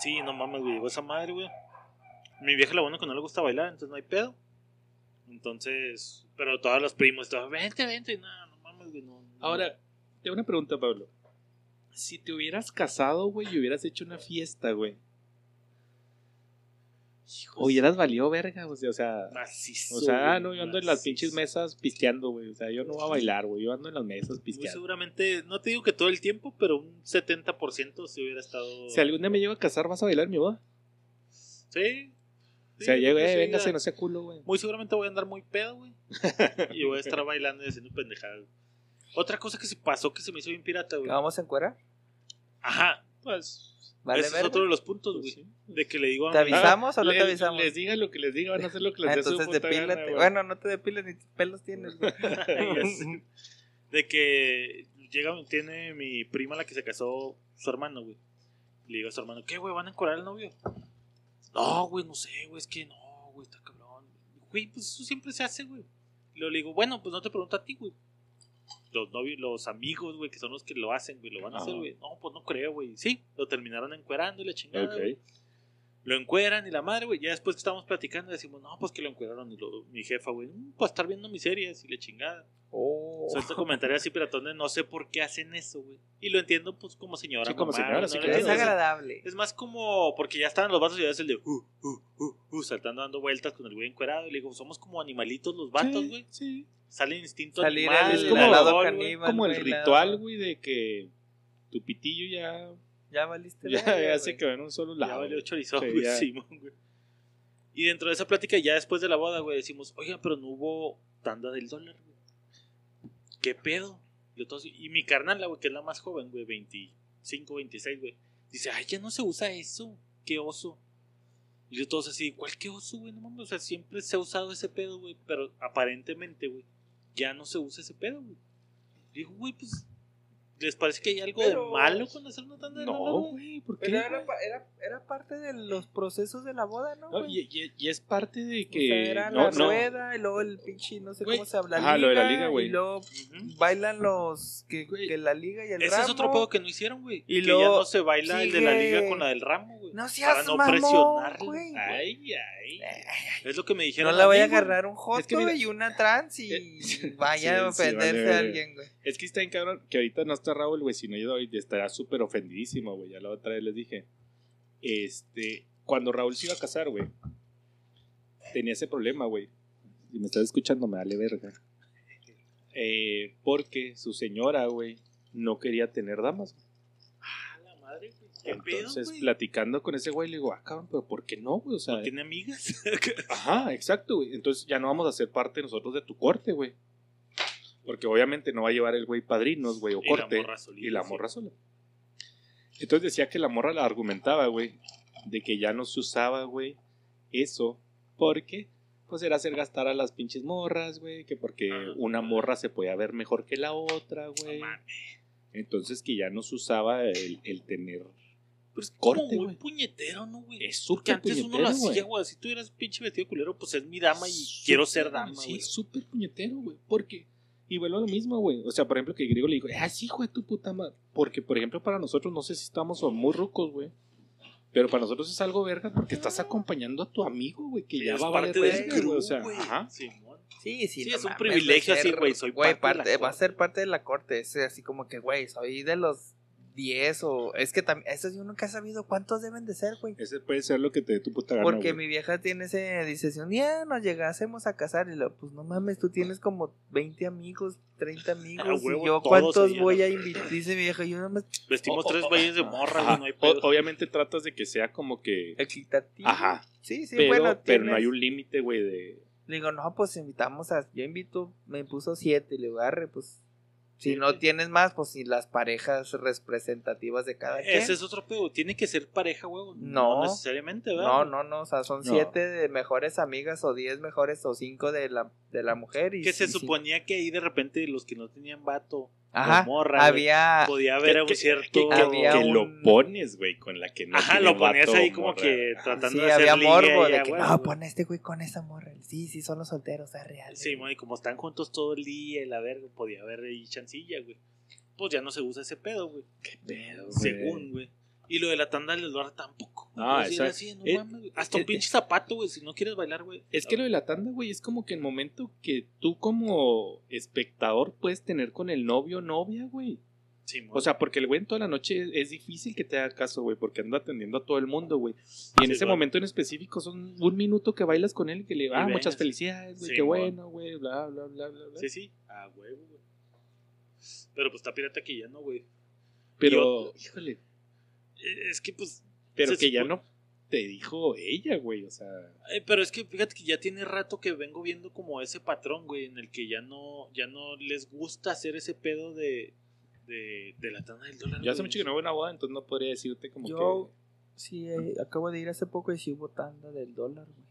S1: Sí, no mames, güey. Llegó esa madre, güey. Mi vieja la bueno que no le gusta bailar, entonces no hay pedo. Entonces, pero todos los primos, todos, vente, vente. No, no mames, güey. No, no.
S2: Ahora, te hago una pregunta, Pablo. Si te hubieras casado, güey, y hubieras hecho una fiesta, güey, hubieras valido verga, o sea, o sea,
S1: macizo,
S2: o sea, ah, no, yo ando en las pinches mesas pisteando, güey, o sea, yo no voy a bailar, güey, yo ando en las mesas
S1: Muy
S2: pisteando.
S1: seguramente, no te digo que todo el tiempo, pero un 70% si hubiera estado.
S2: Si algún día me llego a casar, ¿vas a bailar mi boda?
S1: Sí.
S2: O sea,
S1: Sí,
S2: llego, eh, véngase, no sea culo, güey.
S1: Muy seguramente voy a andar muy pedo, güey. y voy a estar bailando y haciendo pendejadas. güey. Otra cosa que se pasó que se me hizo bien pirata, güey.
S3: ¿Vamos a encuerar?
S1: Ajá. Pues.
S3: Vale,
S1: ese es otro de los puntos,
S2: Pues
S1: güey.
S2: sí.
S1: De que le digo a
S3: ¿Te avisamos o no
S2: Les-
S3: te avisamos?
S2: Les diga lo que les diga, van a hacer lo que les
S3: Ah, Entonces depílate.
S2: gana,
S3: bueno, no te depiles ni pelos tienes, güey.
S1: De que llega, tiene mi prima la que se casó, su hermano, güey. Le digo a su hermano, ¿qué, güey? ¿Van a encorar al novio? No, güey, no sé, güey, es que no, güey, está cabrón. Güey, pues eso siempre se hace, güey. Y luego le digo, bueno, pues no te pregunto a ti, güey. Los novios, los amigos, güey, que son los que lo hacen, güey, lo van a hacer, güey. No, pues no creo, güey. Sí, lo terminaron encuerando y la chingada.
S2: Ok.
S1: Lo encueran y la madre, güey. Ya después que estábamos platicando decimos, no, pues que lo encueraron. Y lo- mi jefa, güey, "Mm, pues estar viendo mis series y la chingada.
S3: Oh.
S1: O sea, este comentario así piratones, no sé por qué hacen eso, güey. Y lo entiendo, pues, como señora.
S2: Sí, como
S1: mamá,
S2: señora, sí, claro.
S3: es agradable.
S1: Es más como, porque ya estaban los vatos y ya es el de, uh, uh, uh, uh, saltando, dando vueltas con el güey encuerado. Y le digo, somos como animalitos los vatos,
S2: Sí,
S1: güey.
S2: Sí.
S1: Sale instinto
S3: Salir
S1: animal.
S3: al-
S2: Es
S1: el
S2: como-
S3: lado caníbal,
S2: el ritual, güey, de que tu pitillo ya,
S3: Ya valiste.
S2: ya,
S3: verga,
S2: ya se quedó en un solo
S1: Ya
S2: lado.
S1: valió
S2: güey.
S1: chorizo, güey,
S2: ya.
S1: Simón, güey. Y dentro de esa plática, ya después de la boda, güey, decimos, oigan, pero no hubo tanda del dólar, güey. ¿Qué pedo? Y, todos- y mi carnal, güey, que es la más joven, güey, 25, 26, güey, dice, ay, ya no se usa eso. Qué oso. Y yo todos así, ¿cuál qué oso, güey? No mames, o sea, siempre se ha usado ese pedo, güey, pero aparentemente, güey, ya no se usa ese pedo, güey. Digo, güey, pues, ¿les parece que hay algo
S3: Pero-
S1: de malo con hacer una tanda del dólar?
S2: No,
S1: güey?
S2: ¿por qué?
S3: Pero era, era, era parte de los procesos de la boda, ¿no?
S2: No,
S3: güey?
S2: y, y- y es parte de
S3: O
S2: que.
S3: sea, era
S2: no,
S3: la
S2: no.
S3: rueda y luego el pinche, no sé cómo se habla.
S2: Ajá, lo de la liga, güey.
S3: Y luego bailan los que, que la liga y el
S1: Ese
S3: ramo.
S1: es otro pedo que no hicieron, güey.
S3: Y
S1: que ya
S3: luego
S1: no se baila el de la liga con la del ramo, güey.
S3: No
S1: para
S3: seas
S1: no
S3: mamón,
S1: presionarla.
S3: güey.
S2: Ay, ay.
S1: Es lo que me
S3: No
S1: dijeron.
S3: le
S1: a
S3: voy a agarrar un joto
S2: Es que mira-
S3: y una trans y
S2: Eh,
S3: vaya a
S2: sí,
S3: ofenderse
S2: vale,
S3: a alguien, güey.
S2: Es que está bien cabrón que ahorita no está Raúl, güey, si no yo estará súper ofendidísimo, güey. Ya la otra vez les dije. Este, cuando Raúl se iba a casar, güey, tenía ese problema, güey. Si me estás escuchando, me vale verga. Eh, porque su señora, güey, no quería tener damas. güey.
S1: Ah, la madre, güey. ¿Qué pedo,
S2: Entonces,
S1: güey?
S2: platicando con ese güey, le digo, ah, cabrón, pero ¿por qué no, güey? O sea,
S1: ¿No tiene amigas?
S2: Ajá, exacto, güey. Entonces ya no vamos a ser parte nosotros de tu corte, güey. Porque obviamente no va a llevar el güey padrinos, güey, o
S1: Y la
S2: corte.
S1: morra solita,
S2: y la
S1: sí.
S2: morra sola. Entonces decía que la morra la argumentaba, güey, de que ya no se usaba, güey, eso, porque pues era hacer gastar a las pinches morras, güey, que porque
S1: Ajá.
S2: una morra se podía ver mejor que la otra, güey. Entonces que ya no se usaba el, el tener
S1: Pues
S2: corte,
S1: como muy puñetero, ¿no, güey?
S2: Es súper
S1: antes uno lo
S2: puñetero,
S1: hacía,
S2: güey.
S1: Si tú eras pinche vestido culero, pues es mi dama y quiero ser dama,
S2: Sí,
S1: güey.
S2: súper puñetero, güey. Porque, y vuelvo a lo mismo, güey. O sea, por ejemplo, que Griego le dijo, ah, sí, hijo de tu puta madre. Porque, por ejemplo, para nosotros, no sé si estamos o muy rucos, güey. Pero para nosotros es algo verga porque estás acompañando a tu amigo, güey, que ya
S1: es
S2: va a valer
S1: parte del
S2: verga, güey.
S1: crew,
S2: O sea, ajá.
S3: Sí, sí,
S1: Sí,
S3: no
S1: es un privilegio así, güey, soy
S3: güey,
S1: parte de la
S3: parte- va a ser parte de la corte. Es así como que, güey, soy de los 10 o. Es que también. Eso yo nunca he sabido cuántos deben de ser, güey.
S2: Ese puede ser lo que te dé tu puta gana,
S3: Porque
S2: güey.
S3: mi vieja tiene ese. Dice: si un día nos llegásemos a casar, y lo, pues no mames, tú tienes como 20 amigos, 30 amigos.
S1: Huevo,
S3: y yo, ¿cuántos voy a invitar? Dice mi vieja, yo nada más
S1: Vestimos tres valles de morra, güey, no hay
S2: O-
S1: pedo.
S2: obviamente tratas de que sea como que...
S3: equitativo.
S2: Ajá.
S3: Sí, sí,
S2: pero,
S3: bueno.
S2: pero no
S3: tienes-
S2: hay un límite, güey, de...
S3: Le digo, no, pues invitamos a. Yo invito, me puso siete. Le digo, arre, pues. Si no tienes más, pues si las parejas representativas de cada quien.
S1: Ese es otro pedo. Tiene que ser pareja, güey.
S3: No.
S1: necesariamente, ¿verdad?
S3: No, no, no, o sea, son
S2: No.
S3: siete de mejores amigas o diez mejores o cinco de la, de la mujer. Y,
S1: Que se
S3: y sí.
S1: suponía que ahí de repente los que no tenían vato
S3: Ajá,
S1: morra,
S3: había...
S1: podía haber
S2: Que-
S1: cierto.
S2: que, que-
S3: Había
S2: que
S3: un-
S2: lo pones, güey, con la que no
S1: Ajá, lo ponías ahí como
S2: morra.
S1: que tratando
S3: Sí,
S1: de hacer
S3: había morbo de
S1: ah,
S3: que,
S1: güey,
S3: no, pon a este güey con esa morra. Sí, sí, son los solteros, es real.
S1: Sí, güey, como están juntos todo el día y la verga, podía haber ahí chancilla, güey. Pues ya no se usa ese pedo, güey.
S2: Qué pedo, güey.
S1: Según, güey. Y lo de la tanda del dólar tampoco.
S2: Ah,
S1: Pues, así, no
S2: eh,
S1: mames, güey. Hasta un
S2: eh,
S1: pinche zapato, güey, si no quieres bailar, güey.
S2: Es que lo de la tanda, güey, es como que el momento que tú como espectador puedes tener con el novio o novia, güey.
S1: Sí,
S2: O sea, porque el güey en toda la noche es difícil que te haga caso, güey, porque anda atendiendo a todo el mundo, güey. Y en
S1: Sí,
S2: ese
S1: güey.
S2: momento en específico son un minuto que bailas con él y que le ah, muchas felicidades, güey,
S1: Sí,
S2: qué bueno, güey, bla, bla, bla, bla, bla.
S1: Sí, sí. Ah, huevo, güey. Pero pues está pirata que ya no, güey.
S2: Pero,
S1: Y
S2: híjole,
S1: Eh, Es que pues.
S2: pero que ya no te dijo ella, güey, o sea...
S1: eh, pero es que fíjate que ya tiene rato que vengo viendo como ese patrón, güey, en el que ya no, ya no les gusta hacer ese pedo de, de, de la tanda del dólar.
S2: Yo hace mucho que no veo una boda, entonces no podría decirte como
S3: Yo, sí, eh, acabo de ir hace poco y sí hubo tanda del dólar, güey.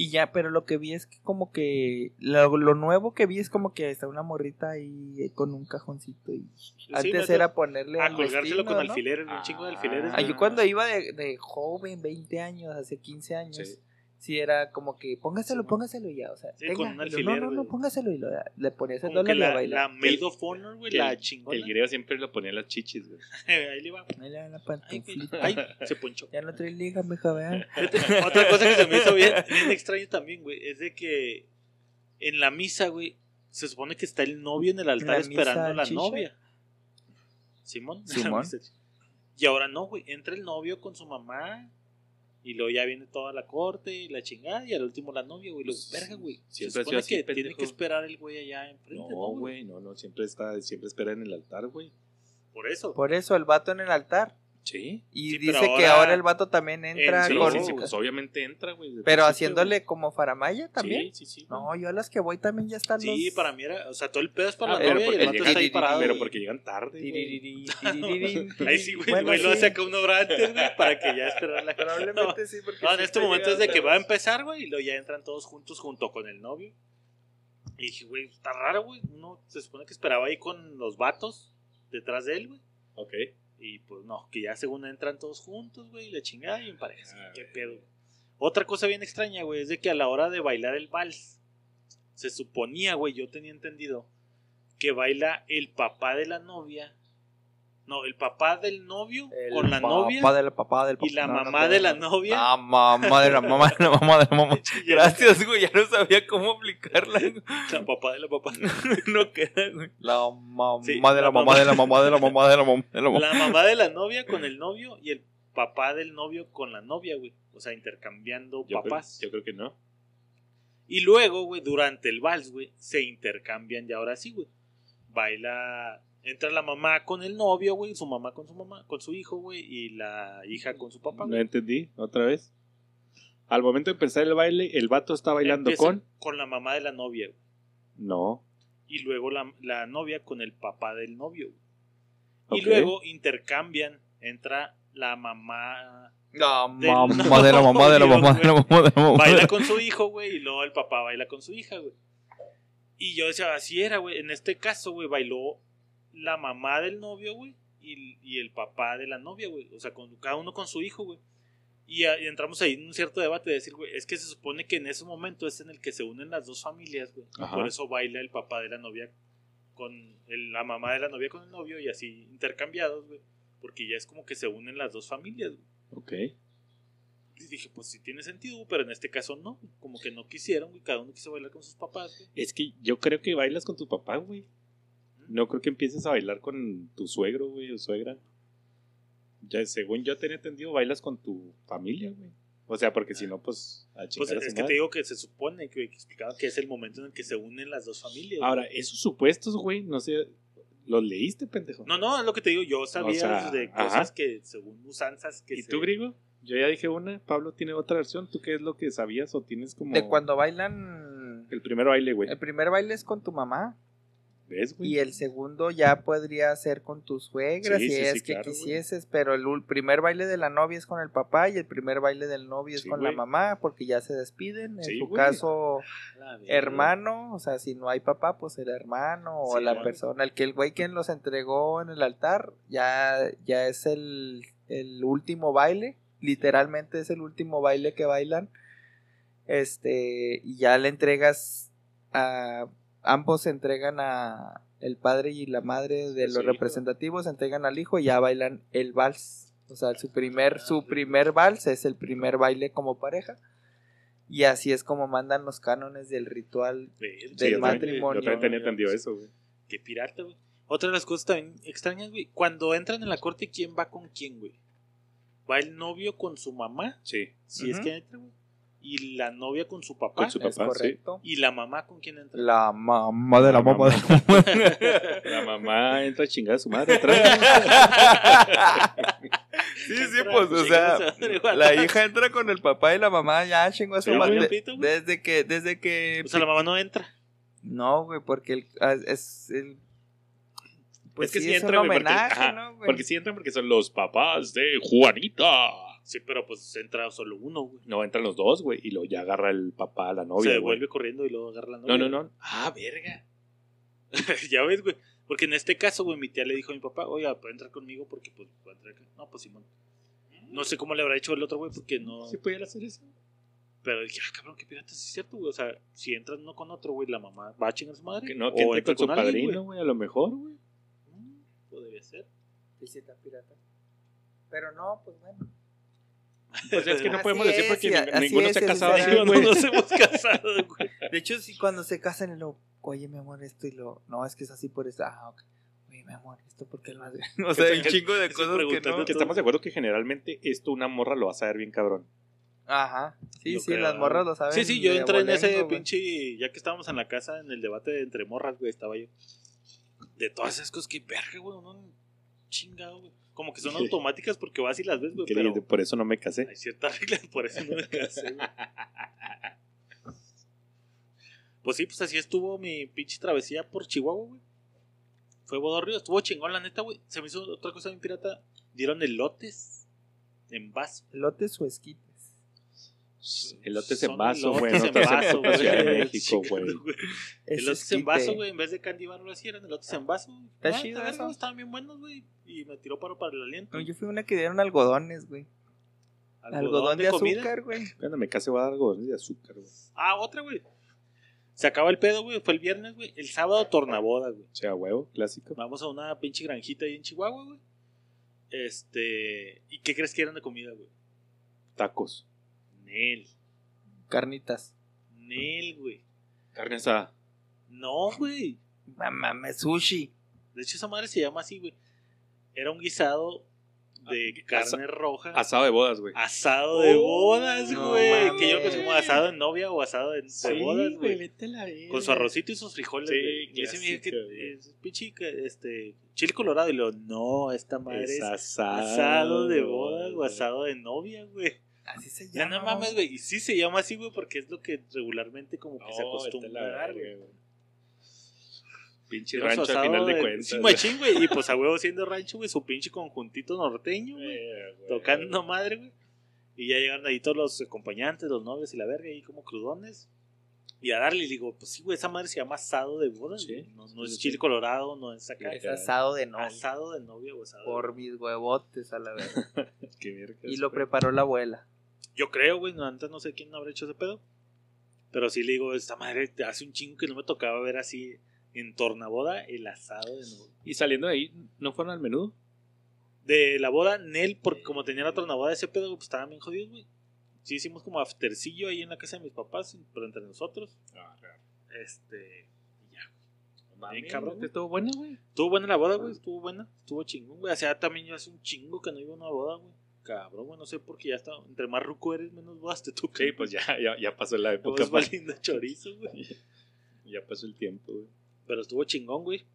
S3: Y ya, pero lo que vi es que como que lo, lo nuevo que vi es como que está una morrita ahí con un cajoncito y antes
S1: meto-
S3: era ponerle
S1: A colgárselo con
S3: ¿no?
S1: alfileres, un
S2: Ah.
S1: chingo de alfileres.
S3: Ah, yo cuando iba de, de joven, 20 años, hace 15 años,
S2: Sí.
S3: Sí, era como que póngaselo,
S1: Sí,
S3: póngaselo ya, o sea,
S1: Sí,
S3: tenga,
S1: con un
S3: y lo,
S1: alfiler,
S3: no, no, no, póngaselo y lo, le ponías el dólar y
S1: la,
S3: bailar.
S1: la Maid of Honor, güey, la
S2: el-
S1: chingona.
S2: El griego siempre lo ponía en las chichis, güey.
S1: Ahí le va.
S3: Ahí le dan la pantuflita.
S1: Ay, se ponchó.
S3: Ya no trae liga, mija, vean.
S1: Otra cosa que se me hizo bien, bien extraño también, güey, es de que en la misa, güey, se supone que está el novio en el altar
S3: la
S1: esperando
S3: misa
S1: a la
S3: chicha?
S1: novia. Simón.
S3: Simón.
S1: Y ahora no, güey, entra el novio con su mamá y luego ya viene toda la corte y la chingada y al último la novia, güey. Luego, verga, güey. Se
S2: Siempre ha sido
S1: supone
S2: así,
S1: que tiene
S2: pendejo.
S1: que esperar el güey allá enfrente,
S2: No,
S1: ¿no,
S2: güey, no, no, siempre está, siempre espera en el altar, güey.
S1: Por eso.
S3: Por eso el vato en el altar.
S2: Sí.
S3: Y
S1: Sí,
S3: dice
S1: pero
S3: que
S1: ahora-
S3: ahora el vato también entra
S2: Sí,
S3: con.
S2: sí, sí, pues obviamente entra, güey.
S3: pero
S2: principio,
S3: haciéndole como faramaya también.
S2: Sí, sí, sí.
S3: No, yo a las que voy también ya están
S1: Sí,
S3: los.
S1: para mí era, o sea, todo el pedo es para
S2: Ah,
S1: la
S2: pero
S1: novia y el vato está ahí parado.
S2: Pero porque llegan tarde,
S1: Ahí sí, güey,
S3: Bueno,
S1: lo hace acá una hora antes, güey, para que ya esperar la
S3: Probablemente sí, porque.
S1: No, en este
S3: te
S1: momento es de que va a empezar, güey, y luego ya entran todos juntos junto con el novio. Y dije, güey, está raro, güey. Uno se supone que esperaba ahí con los vatos detrás de él, güey.
S2: Ok.
S1: Y pues no, que ya según entran todos juntos, güey, y la chingada y en parejas.
S2: Ah,
S1: Qué pedo. Otra cosa bien extraña, güey, es de que a la hora de bailar el vals, se suponía, güey, yo tenía entendido, que baila el papá de la novia No, el papá del novio
S3: El
S1: con la
S3: papá
S1: novia
S3: del papá del
S1: y la
S3: papá. No, no
S1: mamá
S3: puedo,
S1: de la
S3: no.
S1: novia.
S3: La mamá de la mamá de la mamá de la mamá. Gracias, güey. Ya no sabía cómo aplicarla. güey.
S1: La papá de la papá.
S3: No queda, güey. La mamá
S1: Sí,
S3: de
S1: la
S3: la mamá
S1: mamá.
S3: de la mamá de la mamá de la mamá de la mamá.
S1: La mamá de la novia con el novio y el papá del novio con la novia, güey. O sea, intercambiando
S2: Yo creo,
S1: papás.
S2: yo creo que no.
S1: Y luego, güey, durante el vals, güey, se intercambian y ahora sí, güey. Baila. Entra la mamá con el novio, güey, su mamá con su mamá, con su hijo, güey, y la hija con su papá.
S2: No
S1: güey.
S2: entendí, otra vez. Al momento de empezar el baile, el vato está bailando
S1: Empieza
S2: con.
S1: Con la mamá de la novia, güey.
S2: No.
S1: Y luego la, la novia con el papá del novio, güey. Y luego intercambian, entra la mamá,
S3: La
S1: Del
S3: mamá de la mamá de la mamá de la mamá de la mamá.
S1: baila con su hijo, güey, y luego el papá baila con su hija, güey. Y yo decía, así era, güey. En este caso, güey, bailó la mamá del novio, güey, y, y el papá de la novia, güey. O sea, con, cada uno con su hijo, güey. Y, a- y entramos ahí en un cierto debate de decir, güey, es que se supone que en ese momento es en el que se unen las dos familias, güey. Por eso baila el papá de la novia con el- la mamá de la novia con el novio y así intercambiados, güey. Porque ya es como que se unen las dos familias, güey.
S2: Ok.
S1: Y dije, pues sí tiene sentido, pero en este caso no. Como que no quisieron, güey. Cada uno quiso bailar con sus papás, güey.
S2: Es que yo creo que bailas con tu papá, güey. No creo que empieces a bailar con tu suegro, güey, o suegra. Ya, según yo tenía entendido, bailas con tu familia, güey. O sea, porque si no, pues a
S1: Pues
S2: a
S1: es que te digo que se supone que, que explicaba que es el momento en el que se unen las dos familias.
S2: Ahora,
S1: güey.
S2: esos supuestos, güey, no sé, ¿los leíste, pendejo?
S1: No, no, es lo que te digo. Yo sabía
S2: O sea,
S1: de
S2: ajá.
S1: cosas que, según usanzas, que
S2: ¿Y
S1: se-
S2: tú, Grigo? Yo ya dije una, Pablo tiene otra versión. ¿Tú qué es lo que sabías o tienes como...
S3: De cuando bailan.
S2: El primer baile, güey.
S3: El primer baile es con tu mamá.
S2: ¿Ves, güey?
S3: Y el segundo ya podría ser con tu suegra
S2: Sí,
S3: si
S2: sí,
S3: es
S2: sí,
S3: que
S2: claro, güey.
S3: quisieses, pero el primer baile de la novia es con el papá y el primer baile del novio es
S2: Sí,
S3: con
S2: güey.
S3: la mamá porque ya se despiden. En
S2: Sí,
S3: su
S2: güey.
S3: caso, hermano, o sea, si no hay papá, pues el hermano o la persona, el que el güey quien los entregó en el altar, ya, ya es el, el último baile, literalmente es el último baile que bailan, este, y ya le entregas a, ambos se entregan a el padre y la madre de los representativos, se entregan al hijo y ya bailan el vals, o sea, su primer, su primer vals es el primer baile como pareja. Y así es como mandan los cánones del ritual del
S2: yo también-
S3: matrimonio.
S2: Yo también tenía entendido eso, güey.
S1: Qué pirata, güey. Otra de las cosas también extrañas, güey. Cuando entran en la corte, ¿quién va con quién, güey? ¿Va el novio con su mamá?
S2: Sí.
S1: Si es que entra, güey. Y la novia con su papá.
S2: Con su
S3: Es
S2: papá, sí.
S3: correcto.
S1: Y la mamá con quién entra.
S3: La mamá de la
S2: La
S3: mamá de la mamá.
S2: La mamá entra a chingar a su madre atrás.
S3: Sí, sí,
S1: Entra,
S3: pues, o sea, la hija entra con el papá y la mamá ya chingó a su madre. Desde que, desde que.
S1: O sea, la mamá no entra.
S3: No, güey, porque el, ah, es el. Pues
S2: Es que
S3: sí, es
S2: entra,
S3: un
S2: porque-
S3: homenaje, ¿no, güey?
S2: Porque sí entran porque son los papás de Juanita.
S1: Sí, pero pues entra solo uno, güey.
S2: No, entran los dos, güey. Y luego ya agarra el papá a la novia,
S1: Se
S2: güey.
S1: devuelve corriendo y luego agarra la novia.
S2: No, no, no. Ah, verga.
S1: ya ves, güey. Porque en este caso, güey, mi tía le dijo a mi papá, oiga, puede entrar conmigo porque pues va a entrar acá. No, pues Simón. No sé cómo le habrá hecho el otro, güey, porque no.
S2: ¿Sí pudiera hacer eso?
S1: Pero dije, ah, cabrón, qué pirata, sí es cierto, güey. O sea, si entran uno con otro, güey, la mamá va a chingar a su madre.
S2: Que no,
S1: o
S2: que entre
S1: entra
S2: con su
S1: alguien,
S2: padrino, güey, a lo mejor, güey.
S1: güey. Mm, Podría ser.
S3: Visita pirata. Pero no, pues bueno.
S2: Pues es que no
S3: Así
S2: podemos decir porque ninguno
S3: es,
S2: se ha casado así,
S1: Sí, no nos hemos casado, güey.
S3: De hecho, sí, cuando se casan, lo, oye, mi amor, esto y lo. No, es que es así por esto. Ah, ok. Oye, mi amor, esto porque lo hace. O sea, hay un chingo de cosas que no.
S2: Que estamos de acuerdo que generalmente esto una morra lo va a saber bien cabrón.
S3: Ajá. Sí,
S1: Yo
S3: sí,
S1: creo.
S3: las morras lo saben.
S1: Sí, sí, yo entré en ese
S3: güey.
S1: pinche. Ya que estábamos en la casa, en el debate de entre morras, güey, estaba yo. De todas esas cosas que verga, güey, uno chingado, güey. Como que son automáticas porque vas y las ves, güey, pero
S2: Por eso no me casé.
S1: hay ciertas reglas, por eso no me casé, güey. Pues sí, pues así estuvo mi pinche travesía por Chihuahua, güey. Fue bodorrio, estuvo chingón, la neta, güey. Se me hizo otra cosa bien pirata. Dieron elotes en vaso.
S3: Elotes o esquites.
S2: Elotes en vaso, güey.
S1: elotes en vaso,
S2: Ciudad de
S1: güey.
S2: México, güey.
S3: Es
S1: Elotes en vaso, güey. En vez de candy bar, lo así eran elotes en vaso. güey.
S3: Está
S1: Ah,
S3: chido eso.
S1: güey, Estaban bien buenos, güey. Y me tiró paro para el aliento.
S3: No, yo fui una que dieron algodones, güey. Algodón, de,
S1: comida.
S3: azúcar, güey.
S2: Cuando me case voy a dar algo de azúcar, güey.
S1: Ah, otra, güey. Se acaba el pedo, güey. Fue el viernes, güey. El sábado, tornaboda, güey.
S2: O sea, huevo, clásico.
S1: Vamos a una pinche granjita ahí en Chihuahua, güey. Este. ¿Y qué crees que eran de comida, güey?
S2: Tacos.
S1: Nel.
S3: Carnitas.
S1: Nel, güey.
S2: Carne asada.
S1: No, güey.
S3: Mames, sushi.
S1: De hecho, esa madre se llama así, güey. Era un guisado de
S2: Ah,
S1: carne roja.
S2: Asado de bodas, güey.
S1: Asado de
S2: Oh,
S1: bodas, güey. que yo lo conozco como asado de novia o asado de, de bodas, güey. Con su arrocito y sus frijoles,
S2: Sí,
S1: güey. Y ese me dijo que es pinche, este, chile colorado. Y lo, no, esta madre es,
S2: Es asado.
S1: asado de bodas o asado de novia, güey.
S3: Así se
S1: Ya
S3: llama.
S1: no mames, güey. Y sí se llama así, güey, porque es lo que regularmente como que se
S2: No, a
S1: acostumbra
S2: la
S1: a dar,
S2: verga,
S1: güey.
S2: Pinche rancho al final de
S1: de-
S2: cuentas.
S1: Sí, machín, güey. Y pues a huevo siendo rancho, güey, su pinche conjuntito norteño, güey.
S2: Eh.
S1: Tocando madre, güey. Y ya llegan ahí todos los acompañantes, los novios y la verga, ahí como crudones. Y a darle, y digo, pues sí, güey, esa madre se llama asado de boda,
S2: Sí,
S1: güey. No, no
S2: sí,
S1: es
S2: sí.
S1: chile colorado, no es acá.
S3: Es asado de novia.
S1: Asado de novia o asado de
S3: Por mis huevotes a la vez.
S2: Qué verga.
S3: Y lo preparó la abuela.
S1: Yo creo, güey, antes no sé quién habrá hecho ese pedo. Pero sí le digo, esta madre hace un chingo que no me tocaba ver así en tornaboda el asado de novia.
S2: Y saliendo de ahí, ¿no fueron al menú?
S1: De la boda, Nel, porque como tenía la tornaboda ese pedo, pues estaban bien jodidos, güey. Sí hicimos como aftercillo ahí en la casa de mis papás, pero entre nosotros. Este. y ya.
S2: Bien,
S1: cabrón.
S2: Estuvo buena, güey.
S1: Estuvo buena la boda, güey. Estuvo buena. Estuvo chingón, güey. O sea, también yo hace un chingo que no iba a una boda, güey. Cabrón, güey. No sé por qué ya está. Entre más ruco eres, menos bodas te tocan.
S2: Sí, pues ya, ya, ya pasó la época.
S1: Vas valiendo chorizo, güey.
S2: Ya pasó el tiempo, güey.
S1: Pero estuvo chingón, güey.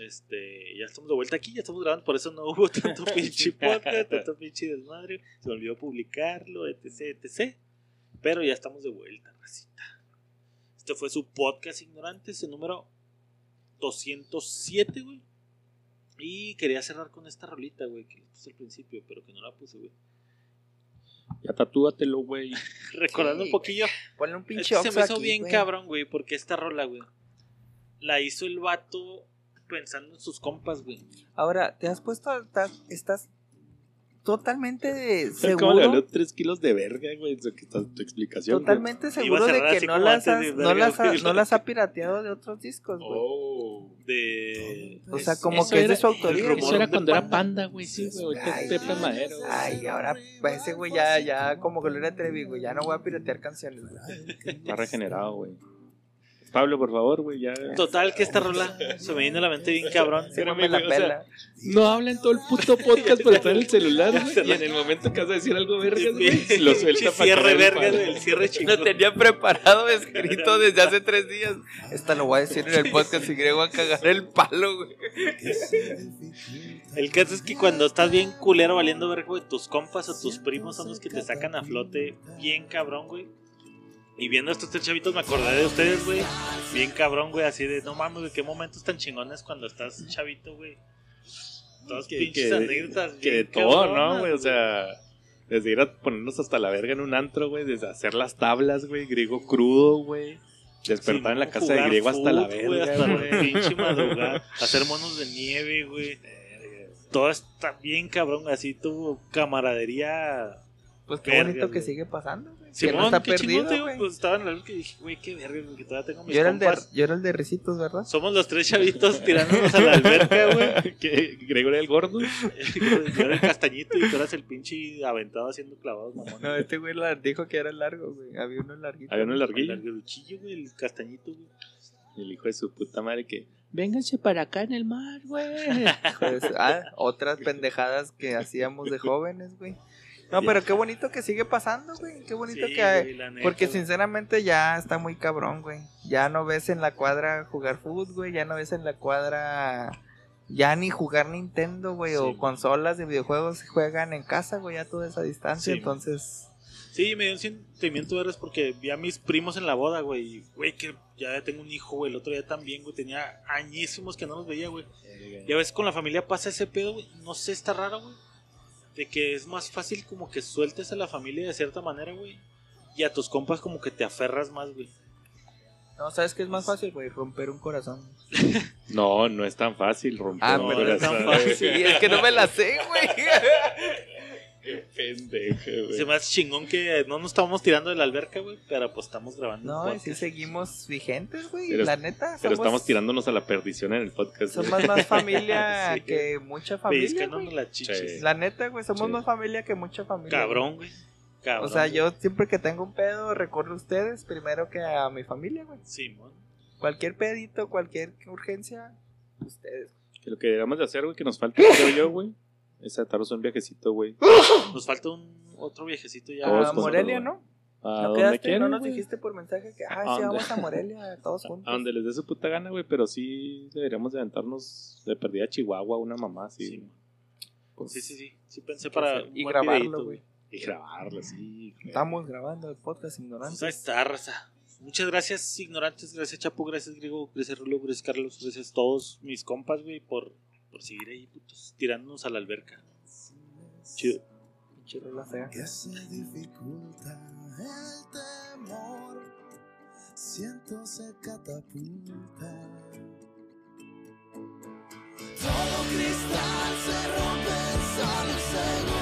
S1: Este, ya estamos de vuelta aquí, ya estamos grabando, por eso no hubo tanto pinche podcast, tanto pinche desmadre. Se me olvidó publicarlo, etc, etc. Pero ya estamos de vuelta, racita. Este fue su podcast Ignorantes, el número 207, güey. Y quería cerrar con esta rolita, güey, que puse al principio, pero que no la puse, güey.
S2: Ya tatúatelo, güey.
S1: Recordando
S3: Sí,
S1: un poquillo.
S3: Ponle un
S1: Es
S3: pinche
S1: que se me hizo
S3: aquí,
S1: bien cabrón, güey, porque esta rola, güey, la hizo el vato pensando en sus compas, güey.
S3: Ahora, ¿te has puesto. a- estás- estás totalmente
S2: ¿Cómo le
S3: seguro?
S2: valió 3 kilos de verga, güey? Eso que está tu explicación. güey.
S3: Totalmente seguro de que no las, has, no, las ha, no las ha pirateado de otros discos, güey.
S2: Oh.
S1: De.
S3: O sea,
S1: es-
S3: como que es
S2: era-
S3: de su autoría.
S2: Eso era cuando era
S1: Panda.
S2: güey, sí, güey.
S3: Ay,
S2: es Pepe Madero, güey.
S3: Ay, ahora pues, ese güey ya, ya como Gloria Trevi, güey. Ya no voy a piratear canciones. güey.
S2: Está regenerado, güey. Pablo, por favor, güey, ya.
S1: Total, que esta rola se me viene a la mente bien cabrón.
S3: Sí, no me la
S2: güey, o sea,
S3: pela.
S2: No habla en todo el puto podcast por estar en el celular, güey. Y en el momento que vas a decir algo vergas, güey, lo suelta para
S1: Cierre
S2: el
S1: verga, el cierre chingón.
S3: Lo tenía preparado, escrito desde hace tres días. Esta lo voy a decir en el podcast y voy a cagar el palo, güey.
S1: El caso es que cuando estás bien culero valiendo verga, güey, tus compas o tus primos son los que te sacan a flote bien cabrón, güey. Y viendo a estos tres chavitos me acordé de ustedes, güey. Bien cabrón, güey, así de, no mames, güey, qué momentos tan chingones cuando estás chavito, güey. Todas
S2: Que-
S1: pinches
S2: que-
S1: anécdotas.
S2: Que de todo, ¿no, güey? O sea, desde ir a ponernos hasta la verga en un antro, güey, desde hacer las tablas, güey, griego crudo, güey. Despertar
S1: Sí,
S2: en la casa de griego hasta la
S1: fútbol, güey,
S2: verga,
S1: hasta la pinche madrugada. Hacer monos de nieve, güey. Todo está bien cabrón, así tu camaradería.
S3: Pues qué
S1: Verga,
S3: bonito que sigue pasando, güey. Que
S1: Simón,
S3: no está
S1: qué chingón,
S3: perdido,
S1: te digo. Pues estaba en la luz que dije, güey, qué verga, que todavía tengo mis
S3: Yo era, el de,
S1: compas.
S3: yo era el de risitos, ¿verdad?
S1: Somos los tres chavitos tirándonos a la alberca, güey.
S2: Que Gregorio el gordo.
S1: Yo era el castañito y tú eras el pinche aventado haciendo clavados, mamón.
S3: No, este güey dijo que era largo, güey. Había uno larguito.
S2: Había uno
S1: El
S2: larguillo.
S1: larguiruchillo, güey, el castañito, güey.
S2: El hijo de su puta madre que. Vénganse para acá en el mar, güey.
S3: Su- ah, otras pendejadas que hacíamos de jóvenes, güey. No, pero qué bonito que sigue pasando, güey. Qué bonito
S1: Sí,
S3: que hay.
S1: güey, neta,
S3: Porque
S1: güey.
S3: sinceramente ya está muy cabrón, güey. Ya no ves en la cuadra jugar fútbol, güey. Ya no ves en la cuadra ya ni jugar Nintendo, güey.
S1: Sí,
S3: o
S1: güey.
S3: consolas de videojuegos se juegan en casa, güey. Ya toda esa distancia.
S1: Sí,
S3: entonces,
S1: Sí, me dio un sentimiento verles porque vi a mis primos en la boda, güey. y, Güey, que ya tengo un hijo, güey. El otro día también, güey. Tenía añísimos que no los veía, güey. Y a veces con la familia pasa ese pedo, güey. No sé, está raro, güey. De que es más fácil como que sueltes a la familia de cierta manera, güey. Y a tus compas como que te aferras más, güey.
S3: no, ¿sabes qué es más fácil, güey? Romper un corazón.
S2: No, no es tan fácil romper
S3: Ah,
S2: un
S1: pero es tan
S2: corazón.
S1: fácil.
S3: Sí, es que no me la sé, güey.
S2: Qué pendejo, güey.
S1: Se me hace chingón que no nos estábamos tirando de la alberca, güey, pero pues estamos grabando.
S3: No, y sí seguimos vigentes, güey.
S2: Pero-
S3: La neta,
S2: Pero
S3: somos,
S2: estamos tirándonos a la perdición en el podcast. güey.
S3: somos más familia
S1: Sí.
S3: que mucha familia.
S1: Pellizcándonos
S3: güey.
S1: chichis.
S2: Sí.
S3: La neta, güey, somos
S2: Sí.
S3: más familia que mucha familia.
S1: Cabrón, güey. Cabrón.
S3: O sea,
S1: güey.
S3: yo siempre que tengo un pedo recurro a ustedes primero que a mi familia, güey.
S1: Simón.
S3: Cualquier pedito, cualquier urgencia, ustedes.
S2: Que lo que deberíamos de hacer, güey, que nos falta, creo yo, güey, es atarnos un viajecito, güey.
S1: Nos falta un otro viejecito ya.
S3: A Morelia, ¿no?
S2: A
S3: ¿No quedaste?
S2: quieran,
S3: ¿No nos dijiste por mensaje que,
S2: ¿A
S3: ah, sí,
S2: dónde?
S3: vamos a Morelia todos juntos?
S2: A donde les dé su puta gana, güey, pero sí deberíamos de aventarnos de perdida a Chihuahua, una mamá así.
S1: Sí,
S3: Pues,
S1: Sí, sí, sí. Sí pensé para.
S3: y grabarlo, güey.
S2: Y grabarla, sí.
S3: Estamos grabando el podcast
S1: Pues
S3: ignorante.
S1: ahí está, raza. Muchas gracias, ignorantes. Gracias, Chapo. Gracias, Griego. Gracias, Rulo. Gracias, Carlos. Gracias a todos mis compas, güey, por, por seguir ahí, putos, tirándonos a la alberca. Chido.
S3: Pinche rola fea.
S4: que se dificulta el temor, siento se catapulta. Todo cristal se rompe solo un segundo.